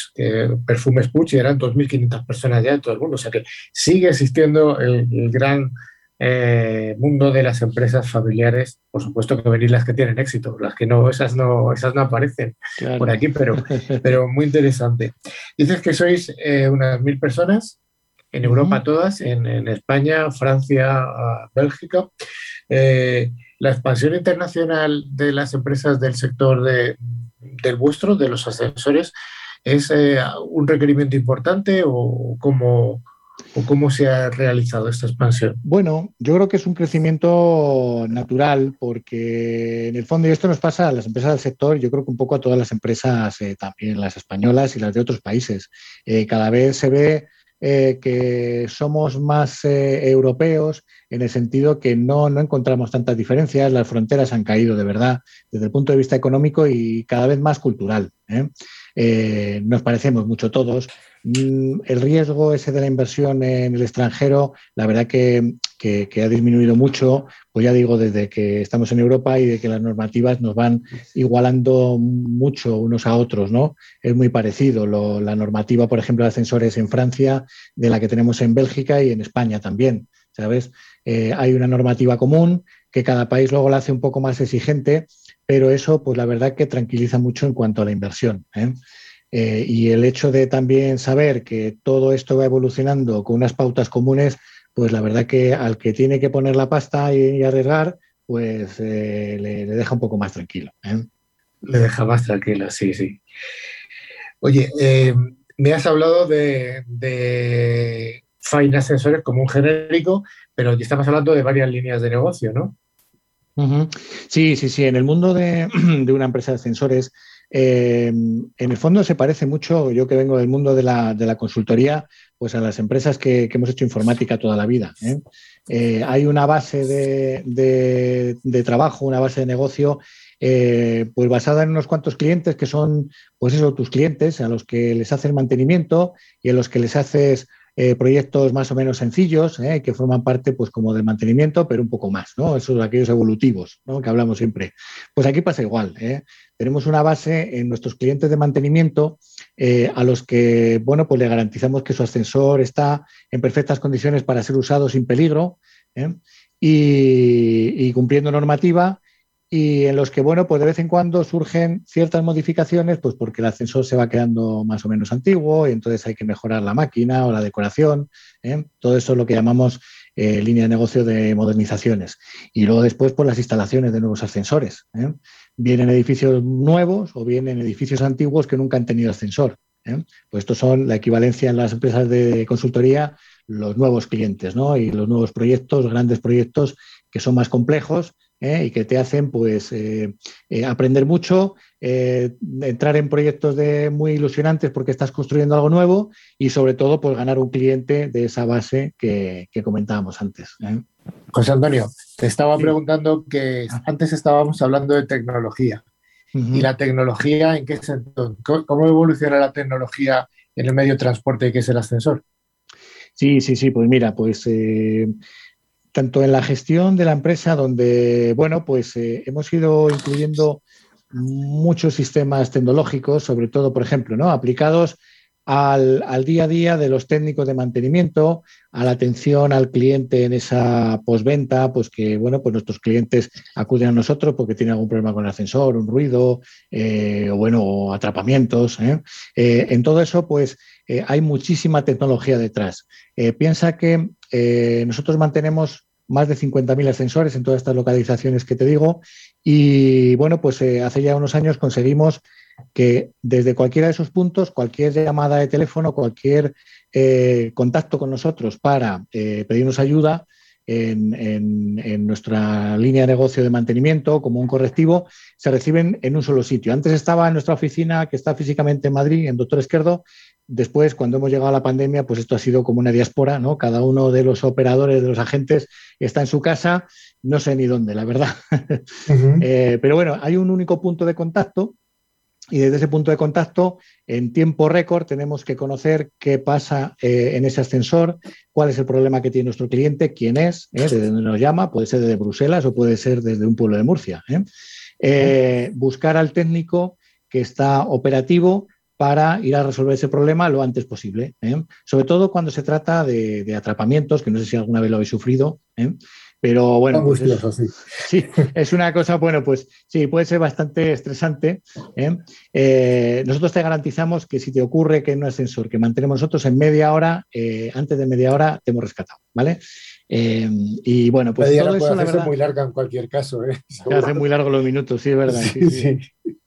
Perfumes Puig, y eran 2.500 personas ya en todo el mundo, o sea que sigue existiendo el, gran eh, mundo de las empresas familiares, por supuesto que venir las que tienen éxito, las que no, esas no, esas no aparecen por aquí, pero, pero muy interesante. Dices que sois eh, unas mil personas en Europa todas, en, España, Francia, Bélgica. Eh, la expansión internacional de las empresas del sector de, del vuestro, de los ascensores, ¿es eh, un requerimiento importante o cómo, o cómo se ha realizado esta expansión? Bueno, yo creo que es un crecimiento natural porque en el fondo, y esto nos pasa a las empresas del sector, yo creo que un poco a todas las empresas, eh, también las españolas y las de otros países. cada vez se ve eh, que somos más eh, europeos en el sentido que no, encontramos tantas diferencias, las fronteras han caído de verdad desde el punto de vista económico y cada vez más cultural. ¿eh? nos parecemos mucho todos. Mm, el riesgo ese de la inversión en el extranjero, la verdad que que, ha disminuido mucho, pues ya digo, desde que estamos en Europa y de que las normativas nos van igualando mucho unos a otros, ¿no? Es muy parecido la normativa, por ejemplo, de ascensores en Francia, de la que tenemos en Bélgica y en España también, ¿sabes? Eh, hay una normativa común que cada país luego la hace un poco más exigente, pero eso, pues la verdad que tranquiliza mucho en cuanto a la inversión. ¿eh? Y el hecho de también saber que todo esto va evolucionando con unas pautas comunes, pues la verdad que al que tiene que poner la pasta y, arriesgar, pues le, deja un poco más tranquilo. Le deja más tranquilo, sí, sí. Oye, me has hablado de, de Finance Sensores como un genérico, pero ya estamos hablando de varias líneas de negocio, ¿no? Sí, sí, sí. En el mundo de, una empresa de sensores, eh, en el fondo se parece mucho, yo que vengo del mundo de la, consultoría, pues a las empresas que, hemos hecho informática toda la vida. ¿eh? Eh, hay una base de, trabajo, una base de negocio, pues basada en unos cuantos clientes que son, pues eso, tus clientes, a los que les haces mantenimiento y a los que les haces eh, proyectos más o menos sencillos, eh, que forman parte pues como del mantenimiento, pero un poco más, ¿no? Esos aquellos evolutivos, ¿no? Que hablamos siempre. Pues aquí pasa igual, ¿eh? Tenemos una base en nuestros clientes de mantenimiento a los que, bueno, pues le garantizamos que su ascensor está en perfectas condiciones para ser usado sin peligro y cumpliendo normativa y en los que, bueno, pues de vez en cuando surgen ciertas modificaciones, pues porque el ascensor se va quedando más o menos antiguo y entonces hay que mejorar la máquina o la decoración. ¿eh? Todo eso es lo que llamamos eh, línea de negocio de modernizaciones. Y luego después, pues las instalaciones de nuevos ascensores. ¿eh? Vienen edificios nuevos o vienen edificios antiguos que nunca han tenido ascensor. Pues estos son la equivalencia en las empresas de consultoría, los nuevos clientes, ¿no? Y los nuevos proyectos, grandes proyectos que son más complejos ¿eh? y que te hacen pues eh, eh, aprender mucho, entrar en proyectos de muy ilusionantes porque estás construyendo algo nuevo y sobre todo pues ganar un cliente de esa base que, comentábamos antes. José Antonio, te estaba preguntando que antes estábamos hablando de tecnología. ¿Y la tecnología en qué sentido? ¿Cómo evoluciona la tecnología en el medio de transporte que es el ascensor? Sí, sí, sí, pues mira, pues tanto en la gestión de la empresa, donde, bueno, pues eh, hemos ido incluyendo muchos sistemas tecnológicos, sobre todo, por ejemplo, ¿no? aplicados al, día a día de los técnicos de mantenimiento, a la atención al cliente en esa posventa, pues que bueno, pues nuestros clientes acuden a nosotros porque tienen algún problema con el ascensor, un ruido, eh, o bueno, atrapamientos. ¿eh? en todo eso, pues hay muchísima tecnología detrás. piensa que eh, nosotros mantenemos más de 50.000 ascensores en todas estas localizaciones que te digo y bueno, pues eh, hace ya unos años conseguimos que desde cualquiera de esos puntos, cualquier llamada de teléfono, cualquier eh, contacto con nosotros para pedirnos ayuda, en, nuestra línea de negocio de mantenimiento como un correctivo, se reciben en un solo sitio. Antes estaba en nuestra oficina, que está físicamente en Madrid, en Doctor Esquerdo, Después, cuando hemos llegado a la pandemia, pues esto ha sido como una diáspora, ¿no? Cada uno de los operadores, de los agentes, está en su casa, no sé ni dónde, la verdad. Eh, pero bueno, hay un único punto de contacto y desde ese punto de contacto, en tiempo récord, tenemos que conocer qué pasa eh, en ese ascensor, cuál es el problema que tiene nuestro cliente, quién es, ¿eh? de dónde nos llama, puede ser desde Bruselas o puede ser desde un pueblo de Murcia. buscar al técnico que está operativo para ir a resolver ese problema lo antes posible. ¿eh? Sobre todo cuando se trata de, atrapamientos, que no sé si alguna vez lo habéis sufrido, ¿eh? pero bueno, pues es, sí, es una cosa, bueno, pues sí, puede ser bastante estresante. ¿eh? nosotros te garantizamos que si te ocurre que en un ascensor que mantenemos nosotros en media hora, antes de media hora te hemos rescatado, ¿vale? y bueno, pues todo eso la verdad, muy larga en cualquier caso. Se hace muy largo los minutos, sí, es verdad. sí. sí. Sí,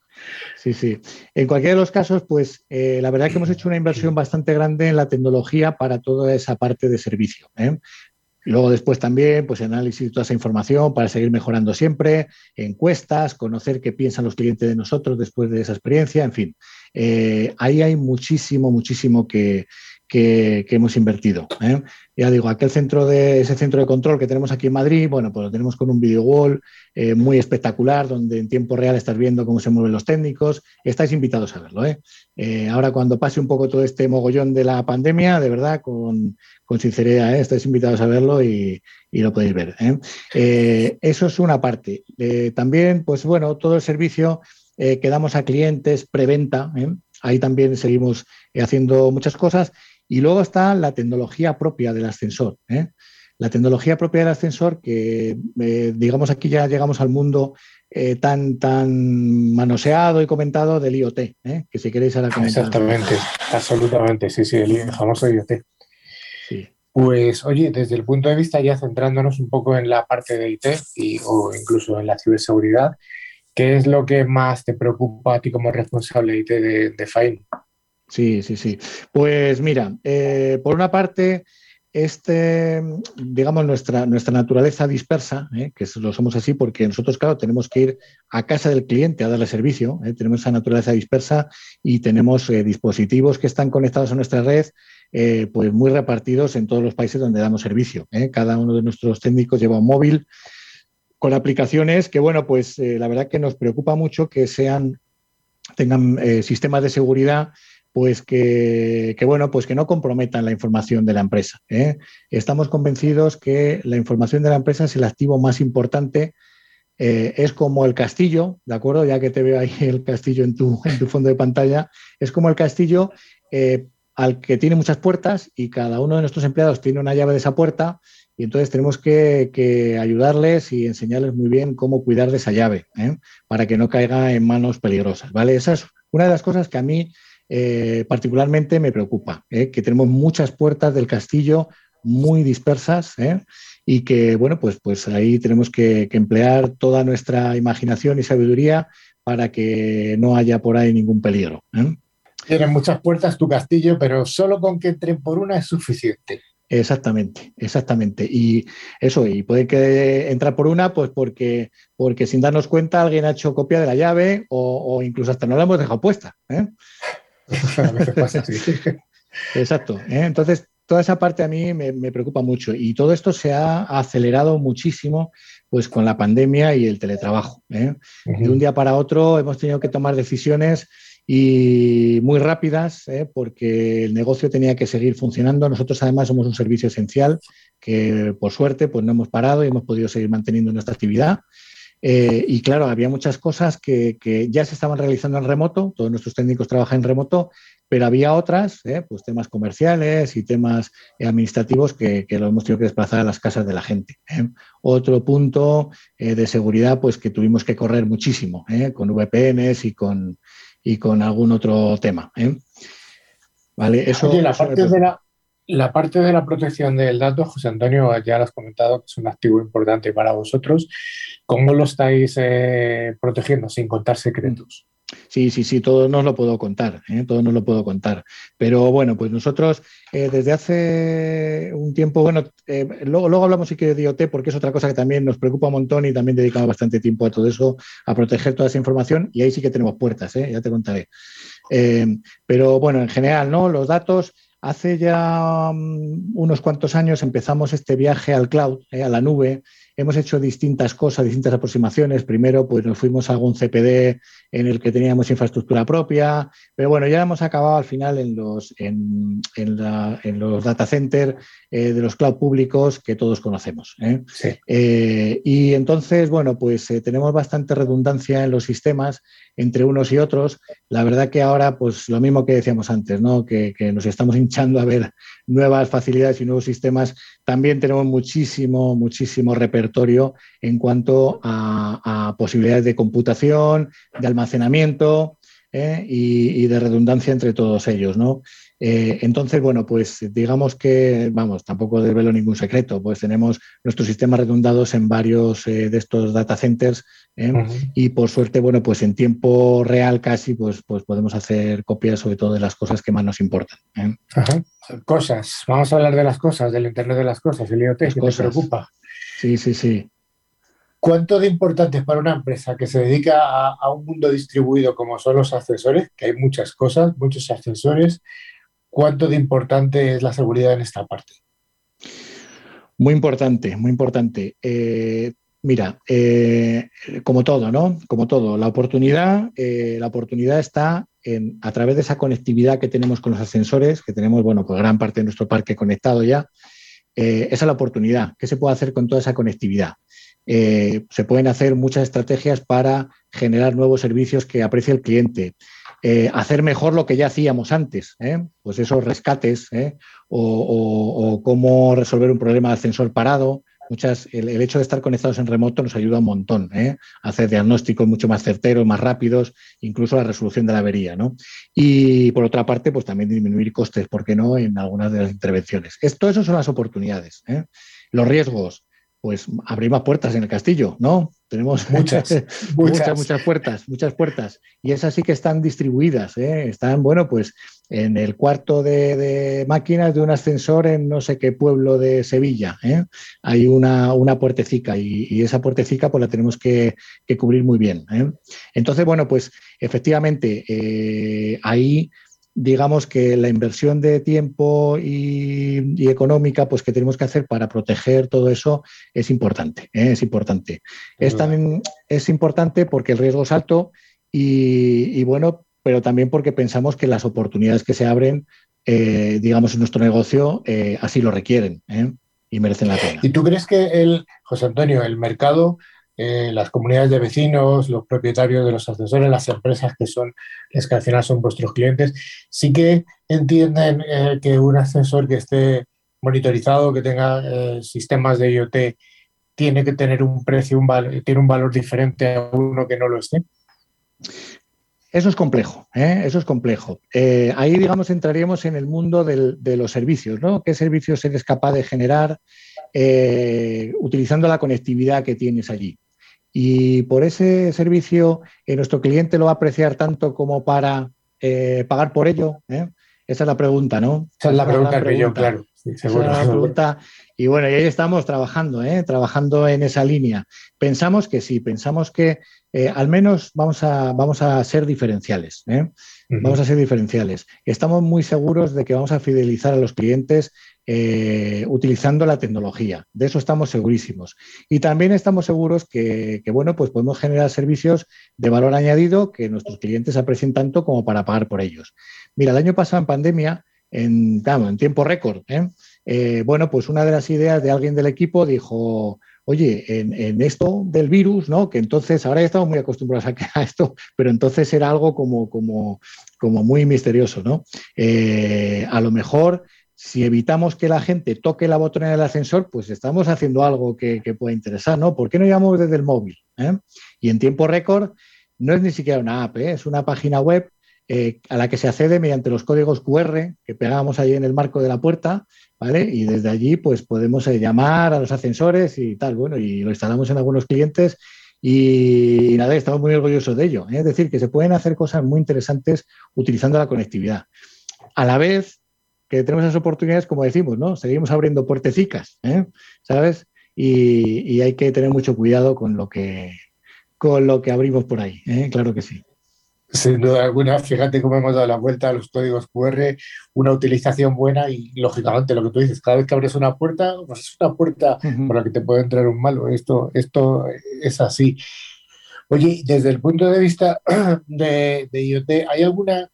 sí. En cualquiera de los casos, pues eh, la verdad es que hemos hecho una inversión bastante grande en la tecnología para toda esa parte de servicio. ¿eh? Luego después también, pues análisis de toda esa información para seguir mejorando siempre, encuestas, conocer qué piensan los clientes de nosotros después de esa experiencia, en fin. Eh, ahí hay muchísimo, muchísimo que, hemos invertido. ¿eh? Ya digo, aquel centro de, ese centro de control que tenemos aquí en Madrid, bueno, pues lo tenemos con un video wall eh, muy espectacular, donde en tiempo real estás viendo cómo se mueven los técnicos. Estáis invitados a verlo. ahora, cuando pase un poco todo este mogollón de la pandemia, de verdad, con, sinceridad, estáis invitados a verlo y, lo podéis ver. eso es una parte. también, pues bueno, todo el servicio que damos a clientes, preventa, ahí también seguimos haciendo muchas cosas y luego está la tecnología propia del ascensor. ¿eh? la tecnología propia del ascensor, que eh, digamos aquí ya llegamos al mundo eh, tan, tan manoseado y comentado del IoT, ¿eh? que si queréis ahora comentar. Exactamente, absolutamente, sí, sí, el famoso IoT. Pues oye, desde el punto de vista ya centrándonos un poco en la parte de IT y, o incluso en la ciberseguridad, ¿qué es lo que más te preocupa a ti como responsable IT de, de? Sí, sí, sí. Pues mira, eh, por una parte, este, digamos, nuestra, nuestra naturaleza dispersa, ¿eh? que lo somos así porque nosotros, claro, tenemos que ir a casa del cliente a darle servicio, ¿eh? tenemos esa naturaleza dispersa y tenemos dispositivos que están conectados a nuestra red, pues muy repartidos en todos los países donde damos servicio. Cada uno de nuestros técnicos lleva un móvil con aplicaciones que, bueno, pues la verdad que nos preocupa mucho que sean, tengan sistemas de seguridad pues que, bueno, pues que no comprometan la información de la empresa. ¿eh? Estamos convencidos que la información de la empresa es el activo más importante. Eh, es como el castillo, ¿de acuerdo? Ya que te veo ahí el castillo en tu, en tu fondo de pantalla, es como el castillo eh, al que tiene muchas puertas y cada uno de nuestros empleados tiene una llave de esa puerta y entonces tenemos que, ayudarles y enseñarles muy bien cómo cuidar de esa llave para que no caiga en manos peligrosas, ¿vale? Esa es una de las cosas que a mí eh, particularmente me preocupa, ¿eh? que tenemos muchas puertas del castillo muy dispersas ¿eh? y que, bueno, pues, pues ahí tenemos que, emplear toda nuestra imaginación y sabiduría para que no haya por ahí ningún peligro. Tienen muchas puertas tu castillo, pero solo con que entren por una es suficiente. Exactamente, exactamente. Y eso, y puede que entrar por una, pues porque, porque sin darnos cuenta alguien ha hecho copia de la llave o, incluso hasta no la hemos dejado puesta. Exacto. ¿eh? Entonces, toda esa parte a mí me, preocupa mucho y todo esto se ha acelerado muchísimo pues con la pandemia y el teletrabajo. ¿eh? De un día para otro hemos tenido que tomar decisiones y muy rápidas ¿eh? porque el negocio tenía que seguir funcionando. Nosotros además somos un servicio esencial que por suerte pues no hemos parado y hemos podido seguir manteniendo nuestra actividad. Eh, y claro, había muchas cosas que, ya se estaban realizando en remoto, todos nuestros técnicos trabajan en remoto, pero había otras, eh, pues temas comerciales y temas administrativos que, lo hemos tenido que desplazar a las casas de la gente. ¿eh? Otro punto de seguridad, pues que tuvimos que correr muchísimo, con VPNs y con, y con algún otro tema. Vale, eso, la parte de la, la parte de la protección del dato, José Antonio, ya lo has comentado que es un activo importante para vosotros. ¿Cómo lo estáis eh, protegiendo sin contar secretos? Sí, sí, sí, todo no lo puedo contar, ¿eh? todo no lo puedo contar. Pero bueno, pues nosotros eh, desde hace un tiempo, bueno, luego, luego hablamos sí que de IoT porque es otra cosa que también nos preocupa un montón y también dedicamos bastante tiempo a todo eso, a proteger toda esa información y ahí sí que tenemos puertas, ya te contaré. pero bueno, en general, ¿no? Los datos, Hace ya mm, unos cuantos años empezamos este viaje al cloud, eh, a la nube. Hemos hecho distintas cosas, distintas aproximaciones. Primero, pues nos fuimos a algún CPD en el que teníamos infraestructura propia, pero bueno, ya hemos acabado al final en los, en, los data centers eh, de los cloud públicos que todos conocemos. ¿eh? y entonces, bueno, pues tenemos bastante redundancia en los sistemas entre unos y otros. La verdad que ahora, pues lo mismo que decíamos antes, ¿no? que, nos estamos hinchando a ver nuevas facilidades y nuevos sistemas. También tenemos muchísimo, muchísimo repertorio en cuanto a, posibilidades de computación, de almacenamiento ¿eh? y, y, de redundancia entre todos ellos. ¿no? Eh, entonces, bueno, pues digamos que, vamos, tampoco desvelo ningún secreto, pues tenemos nuestros sistemas redundados en varios eh, de estos data centers ¿eh? y por suerte, bueno, pues en tiempo real casi, pues, pues podemos hacer copias sobre todo de las cosas que más nos importan. Cosas, vamos a hablar de las cosas, del Internet de las cosas, el IoT, que nos preocupa. Sí, sí, sí. ¿Cuánto de importante es para una empresa que se dedica a, a, un mundo distribuido como son los accesorios, que hay muchas cosas, muchos accesorios, ¿Cuánto de importante es la seguridad en esta parte? Muy importante, muy importante. Eh, mira, eh, como todo, ¿no? Como todo, la oportunidad, eh, la oportunidad está en, a través de esa conectividad que tenemos con los ascensores, que tenemos, bueno, pues gran parte de nuestro parque conectado ya. esa es la oportunidad. ¿Qué se puede hacer con toda esa conectividad? se pueden hacer muchas estrategias para generar nuevos servicios que aprecie el cliente. Hacer mejor lo que ya hacíamos antes, pues esos rescates o, o, cómo resolver un problema de ascensor parado, Muchas, el, hecho de estar conectados en remoto nos ayuda un montón ¿eh? a hacer diagnósticos mucho más certeros, más rápidos, incluso la resolución de la avería. ¿no? Y por otra parte, pues también disminuir costes, ¿por qué no?, en algunas de las intervenciones. Esto, eso son las oportunidades. ¿eh? Los riesgos, pues abrir más puertas en el castillo, ¿no? Tenemos muchas, muchas, muchas, puertas, muchas puertas. Y esas sí que están distribuidas, ¿eh? están, bueno, pues en el cuarto de, máquinas de un ascensor en no sé qué pueblo de Sevilla. ¿eh? Hay una, una puertecica y, esa puertecica pues la tenemos que, cubrir muy bien. ¿eh? Entonces, bueno, pues efectivamente ahí digamos que la inversión de tiempo y, económica pues que tenemos que hacer para proteger todo eso es importante, ¿eh? es importante. Es, también, es importante porque el riesgo es alto y, bueno, pero también porque pensamos que las oportunidades que se abren, eh, digamos, en nuestro negocio eh, así lo requieren y merecen la pena. ¿Y tú crees que el, José Antonio, el mercado eh, las comunidades de vecinos, los propietarios de los ascensores, las empresas que son las que al final son vuestros clientes, sí que entienden eh, que un ascensor que esté monitorizado, que tenga eh, sistemas de IoT, tiene que tener un precio, un tiene un valor diferente a uno que no lo esté. Eso es complejo, eso es complejo. ahí, digamos, entraríamos en el mundo de los servicios, ¿no? ¿Qué servicios eres capaz de generar utilizando la conectividad que tienes allí? Y por ese servicio, eh, nuestro cliente lo va a apreciar tanto como para eh, pagar por ello. ¿eh? Esa es la pregunta, ¿no? Esa es la pregunta, que yo, claro. seguro. la pregunta. Y bueno, y ahí estamos trabajando, trabajando en esa línea. Pensamos que sí, pensamos que al menos vamos a, vamos a ser diferenciales. Vamos a ser diferenciales. Estamos muy seguros de que vamos a fidelizar a los clientes eh, utilizando la tecnología. De eso estamos segurísimos. Y también estamos seguros que, bueno, pues podemos generar servicios de valor añadido que nuestros clientes aprecien tanto como para pagar por ellos. Mira, el año pasado en pandemia, en, en tiempo récord, ¿eh? Eh, bueno, pues una de las ideas de alguien del equipo dijo, oye, en, esto del virus, ¿no? Que entonces, ahora ya estamos muy acostumbrados a, esto, pero entonces era algo como, como, como muy misterioso, ¿no? a lo mejor si evitamos que la gente toque la botonera del ascensor, pues estamos haciendo algo que, pueda interesar, ¿no? ¿Por qué no llamamos desde el móvil? Eh? Y en tiempo récord no es ni siquiera una app, ¿eh? es una página web eh, a la que se accede mediante los códigos QR que pegamos ahí en el marco de la puerta, ¿vale? Y desde allí, pues podemos llamar a los ascensores y tal, bueno, y lo instalamos en algunos clientes y, nada, estamos muy orgullosos de ello. Es decir, que se pueden hacer cosas muy interesantes utilizando la conectividad. A la vez, tenemos esas oportunidades, como decimos, ¿no? Seguimos abriendo puertecicas, ¿eh? ¿sabes? Y, hay que tener mucho cuidado con lo que, con lo que abrimos por ahí, ¿eh? claro que sí. Sin duda alguna, fíjate cómo hemos dado la vuelta a los códigos QR, una utilización buena y lógicamente lo que tú dices, cada vez que abres una puerta, pues es una puerta por la que te puede entrar un malo. Esto, esto es así. Oye, desde el punto de vista de, de IoT, ¿hay alguna,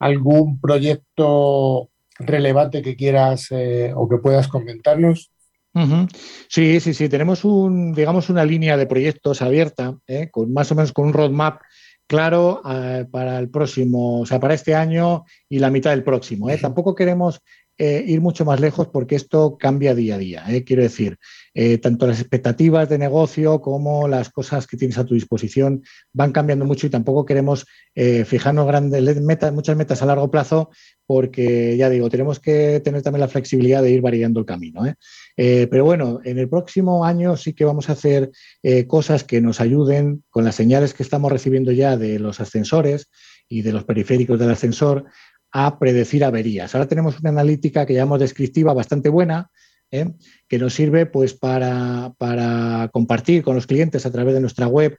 algún proyecto relevante que quieras eh, o que puedas comentarnos? Sí, sí, sí. Tenemos un, digamos, una línea de proyectos abierta, eh, con más o menos con un roadmap claro eh, para el próximo, o sea, para este año y la mitad del próximo. Tampoco queremos ir mucho más lejos porque esto cambia día a día. Quiero decir, eh, tanto las expectativas de negocio como las cosas que tienes a tu disposición van cambiando mucho y tampoco queremos eh, fijarnos grandes metas, muchas metas a largo plazo porque, ya digo, tenemos que tener también la flexibilidad de ir variando el camino. ¿eh? pero bueno, en el próximo año sí que vamos a hacer cosas que nos ayuden con las señales que estamos recibiendo ya de los ascensores y de los periféricos del ascensor a predecir averías. Ahora tenemos una analítica que llamamos descriptiva bastante buena, ¿eh? que nos sirve pues, para, compartir con los clientes a través de nuestra web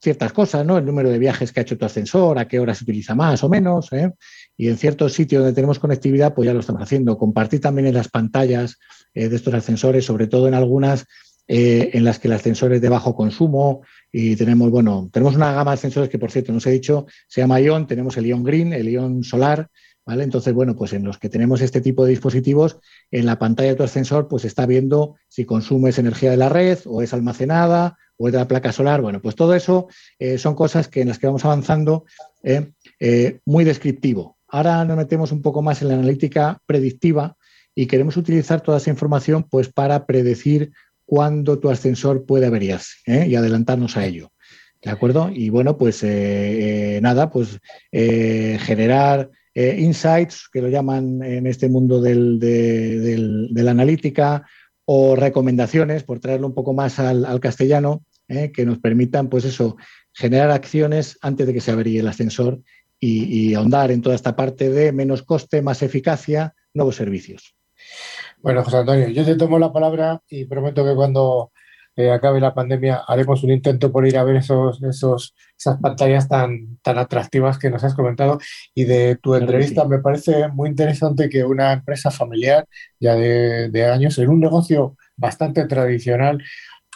ciertas cosas, ¿no? El número de viajes que ha hecho tu ascensor, a qué hora se utiliza más o menos, ¿eh? y en ciertos sitios donde tenemos conectividad, pues ya lo estamos haciendo. Compartir también en las pantallas eh, de estos ascensores, sobre todo en algunas en las que el ascensor es de bajo consumo y tenemos, bueno, tenemos una gama de ascensores que, por cierto, no os he dicho, se llama ION, tenemos el ION Green, el ION Solar, entonces, bueno, pues en los que tenemos este tipo de dispositivos, en la pantalla de tu ascensor, pues está viendo si consumes energía de la red o es almacenada o es de la placa solar. Bueno, pues todo eso eh, son cosas que en las que vamos avanzando. ¿eh? eh, muy descriptivo. Ahora nos metemos un poco más en la analítica predictiva y queremos utilizar toda esa información pues, para predecir cuándo tu ascensor puede averiarse y adelantarnos a ello. ¿De acuerdo? Y bueno, pues nada, pues generar insights, que lo llaman en este mundo de, la analítica, o recomendaciones, por traerlo un poco más al, castellano, ¿eh? que nos permitan, pues eso, generar acciones antes de que se averíe el ascensor y, ahondar en toda esta parte de menos coste, más eficacia, nuevos servicios. Bueno, José Antonio, yo te tomo la palabra y prometo que cuando eh, acabe la pandemia haremos un intento por ir a ver esos, esos, esas pantallas tan, tan atractivas que nos has comentado. Y de tu entrevista me parece muy interesante que una empresa familiar ya de, años en un negocio bastante tradicional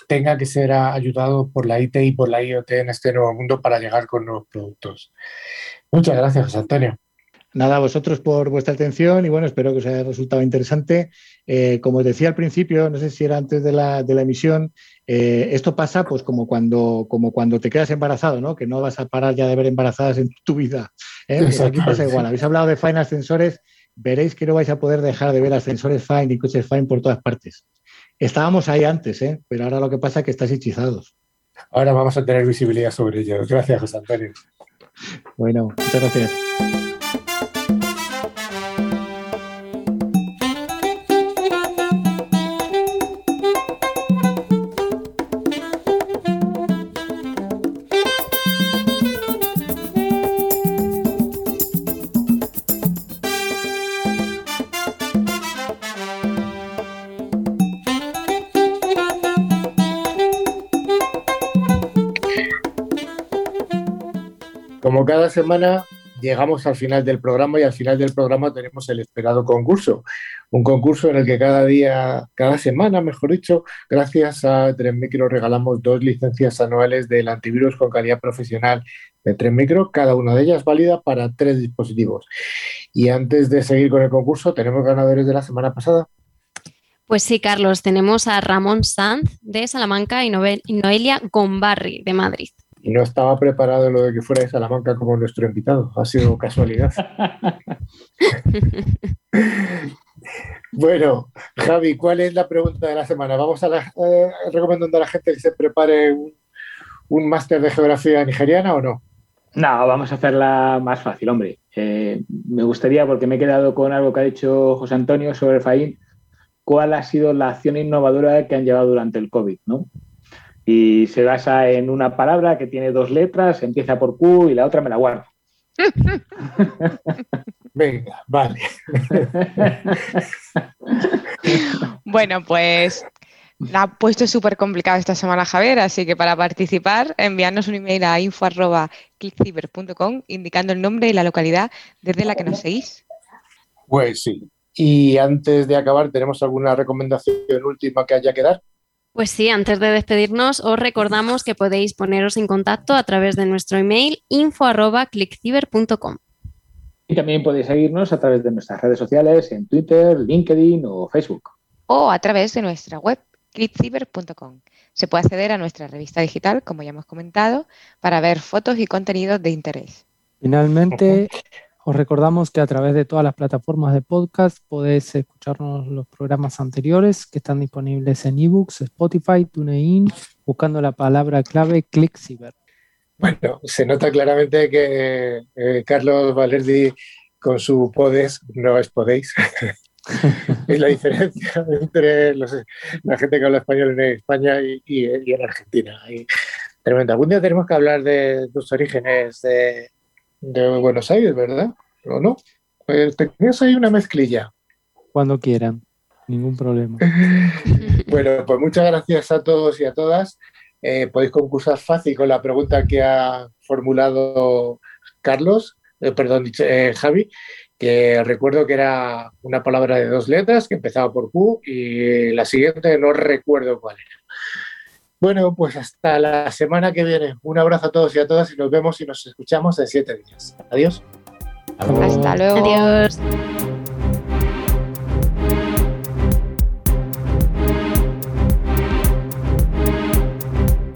tenga que ser ayudado por la IT y por la IoT en este nuevo mundo para llegar con nuevos productos. Muchas gracias, José Antonio. Nada, a vosotros por vuestra atención y bueno, espero que os haya resultado interesante. Eh, como os decía al principio, no sé si era antes de la, emisión, eh, esto pasa pues como cuando, como cuando te quedas embarazado, ¿no? Que no vas a parar ya de ver embarazadas en tu vida. ¿eh? Pues aquí pasa igual. Habéis hablado de Fine Ascensores, veréis que no vais a poder dejar de ver ascensores Fine y coches Fine por todas partes. Estábamos ahí antes, ¿eh? pero ahora lo que pasa es que estáis hechizados. Ahora vamos a tener visibilidad sobre ellos. Gracias, José Antonio. Bueno, muchas gracias. Semana llegamos al final del programa y al final del programa tenemos el esperado concurso. Un concurso en el que cada día, cada semana, mejor dicho, gracias a Tren Micro regalamos dos licencias anuales del antivirus con calidad profesional de Tren Micro, cada una de ellas válida para tres dispositivos. Y antes de seguir con el concurso, tenemos ganadores de la semana pasada. Pues sí, Carlos, tenemos a Ramón Sanz de Salamanca y Noelia Gombarri de Madrid y no estaba preparado lo de que fuera de Salamanca como nuestro invitado. Ha sido casualidad. bueno, Javi, ¿cuál es la pregunta de la semana? Vamos a la, eh, recomendando a la gente que se prepare un, máster de geografía nigeriana o no? No, vamos a hacerla más fácil, hombre. Eh, me gustaría, porque me he quedado con algo que ha dicho José Antonio sobre FAIN, cuál ha sido la acción innovadora que han llevado durante el COVID, ¿no? Y se basa en una palabra que tiene dos letras, empieza por Q y la otra me la guardo. Venga, vale. bueno, pues la ha puesto súper complicado esta semana Javier, así que para participar enviarnos un email a info.clickciber.com indicando el nombre y la localidad desde la que nos seguís. Pues sí. Y antes de acabar, ¿tenemos alguna recomendación última que haya que dar? Pues sí, antes de despedirnos, os recordamos que podéis poneros en contacto a través de nuestro email info.clickciber.com. Y también podéis seguirnos a través de nuestras redes sociales en Twitter, LinkedIn o Facebook. O a través de nuestra web clickciber.com. Se puede acceder a nuestra revista digital, como ya hemos comentado, para ver fotos y contenidos de interés. Finalmente, os recordamos que a través de todas las plataformas de podcast podéis escucharnos los programas anteriores que están disponibles en ebooks, Spotify, TuneIn, buscando la palabra clave ClickCiber. Bueno, se nota claramente que eh, Carlos Valerdi con su podes no es podéis. es la diferencia entre la gente que habla español en España y, en Argentina. tremendo. Algún día tenemos que hablar de tus orígenes de Buenos Aires, ¿verdad? ¿O no? Pues tenías ahí una mezclilla. Cuando quieran, ningún problema. bueno, pues muchas gracias a todos y a todas. Eh, podéis concursar fácil con la pregunta que ha formulado Carlos, eh, perdón, eh, Javi, que recuerdo que era una palabra de dos letras que empezaba por Q y la siguiente no recuerdo cuál era. Bueno, pues hasta la semana que viene. Un abrazo a todos y a todas y nos vemos y nos escuchamos en siete días. Adiós. Hasta luego. Adiós.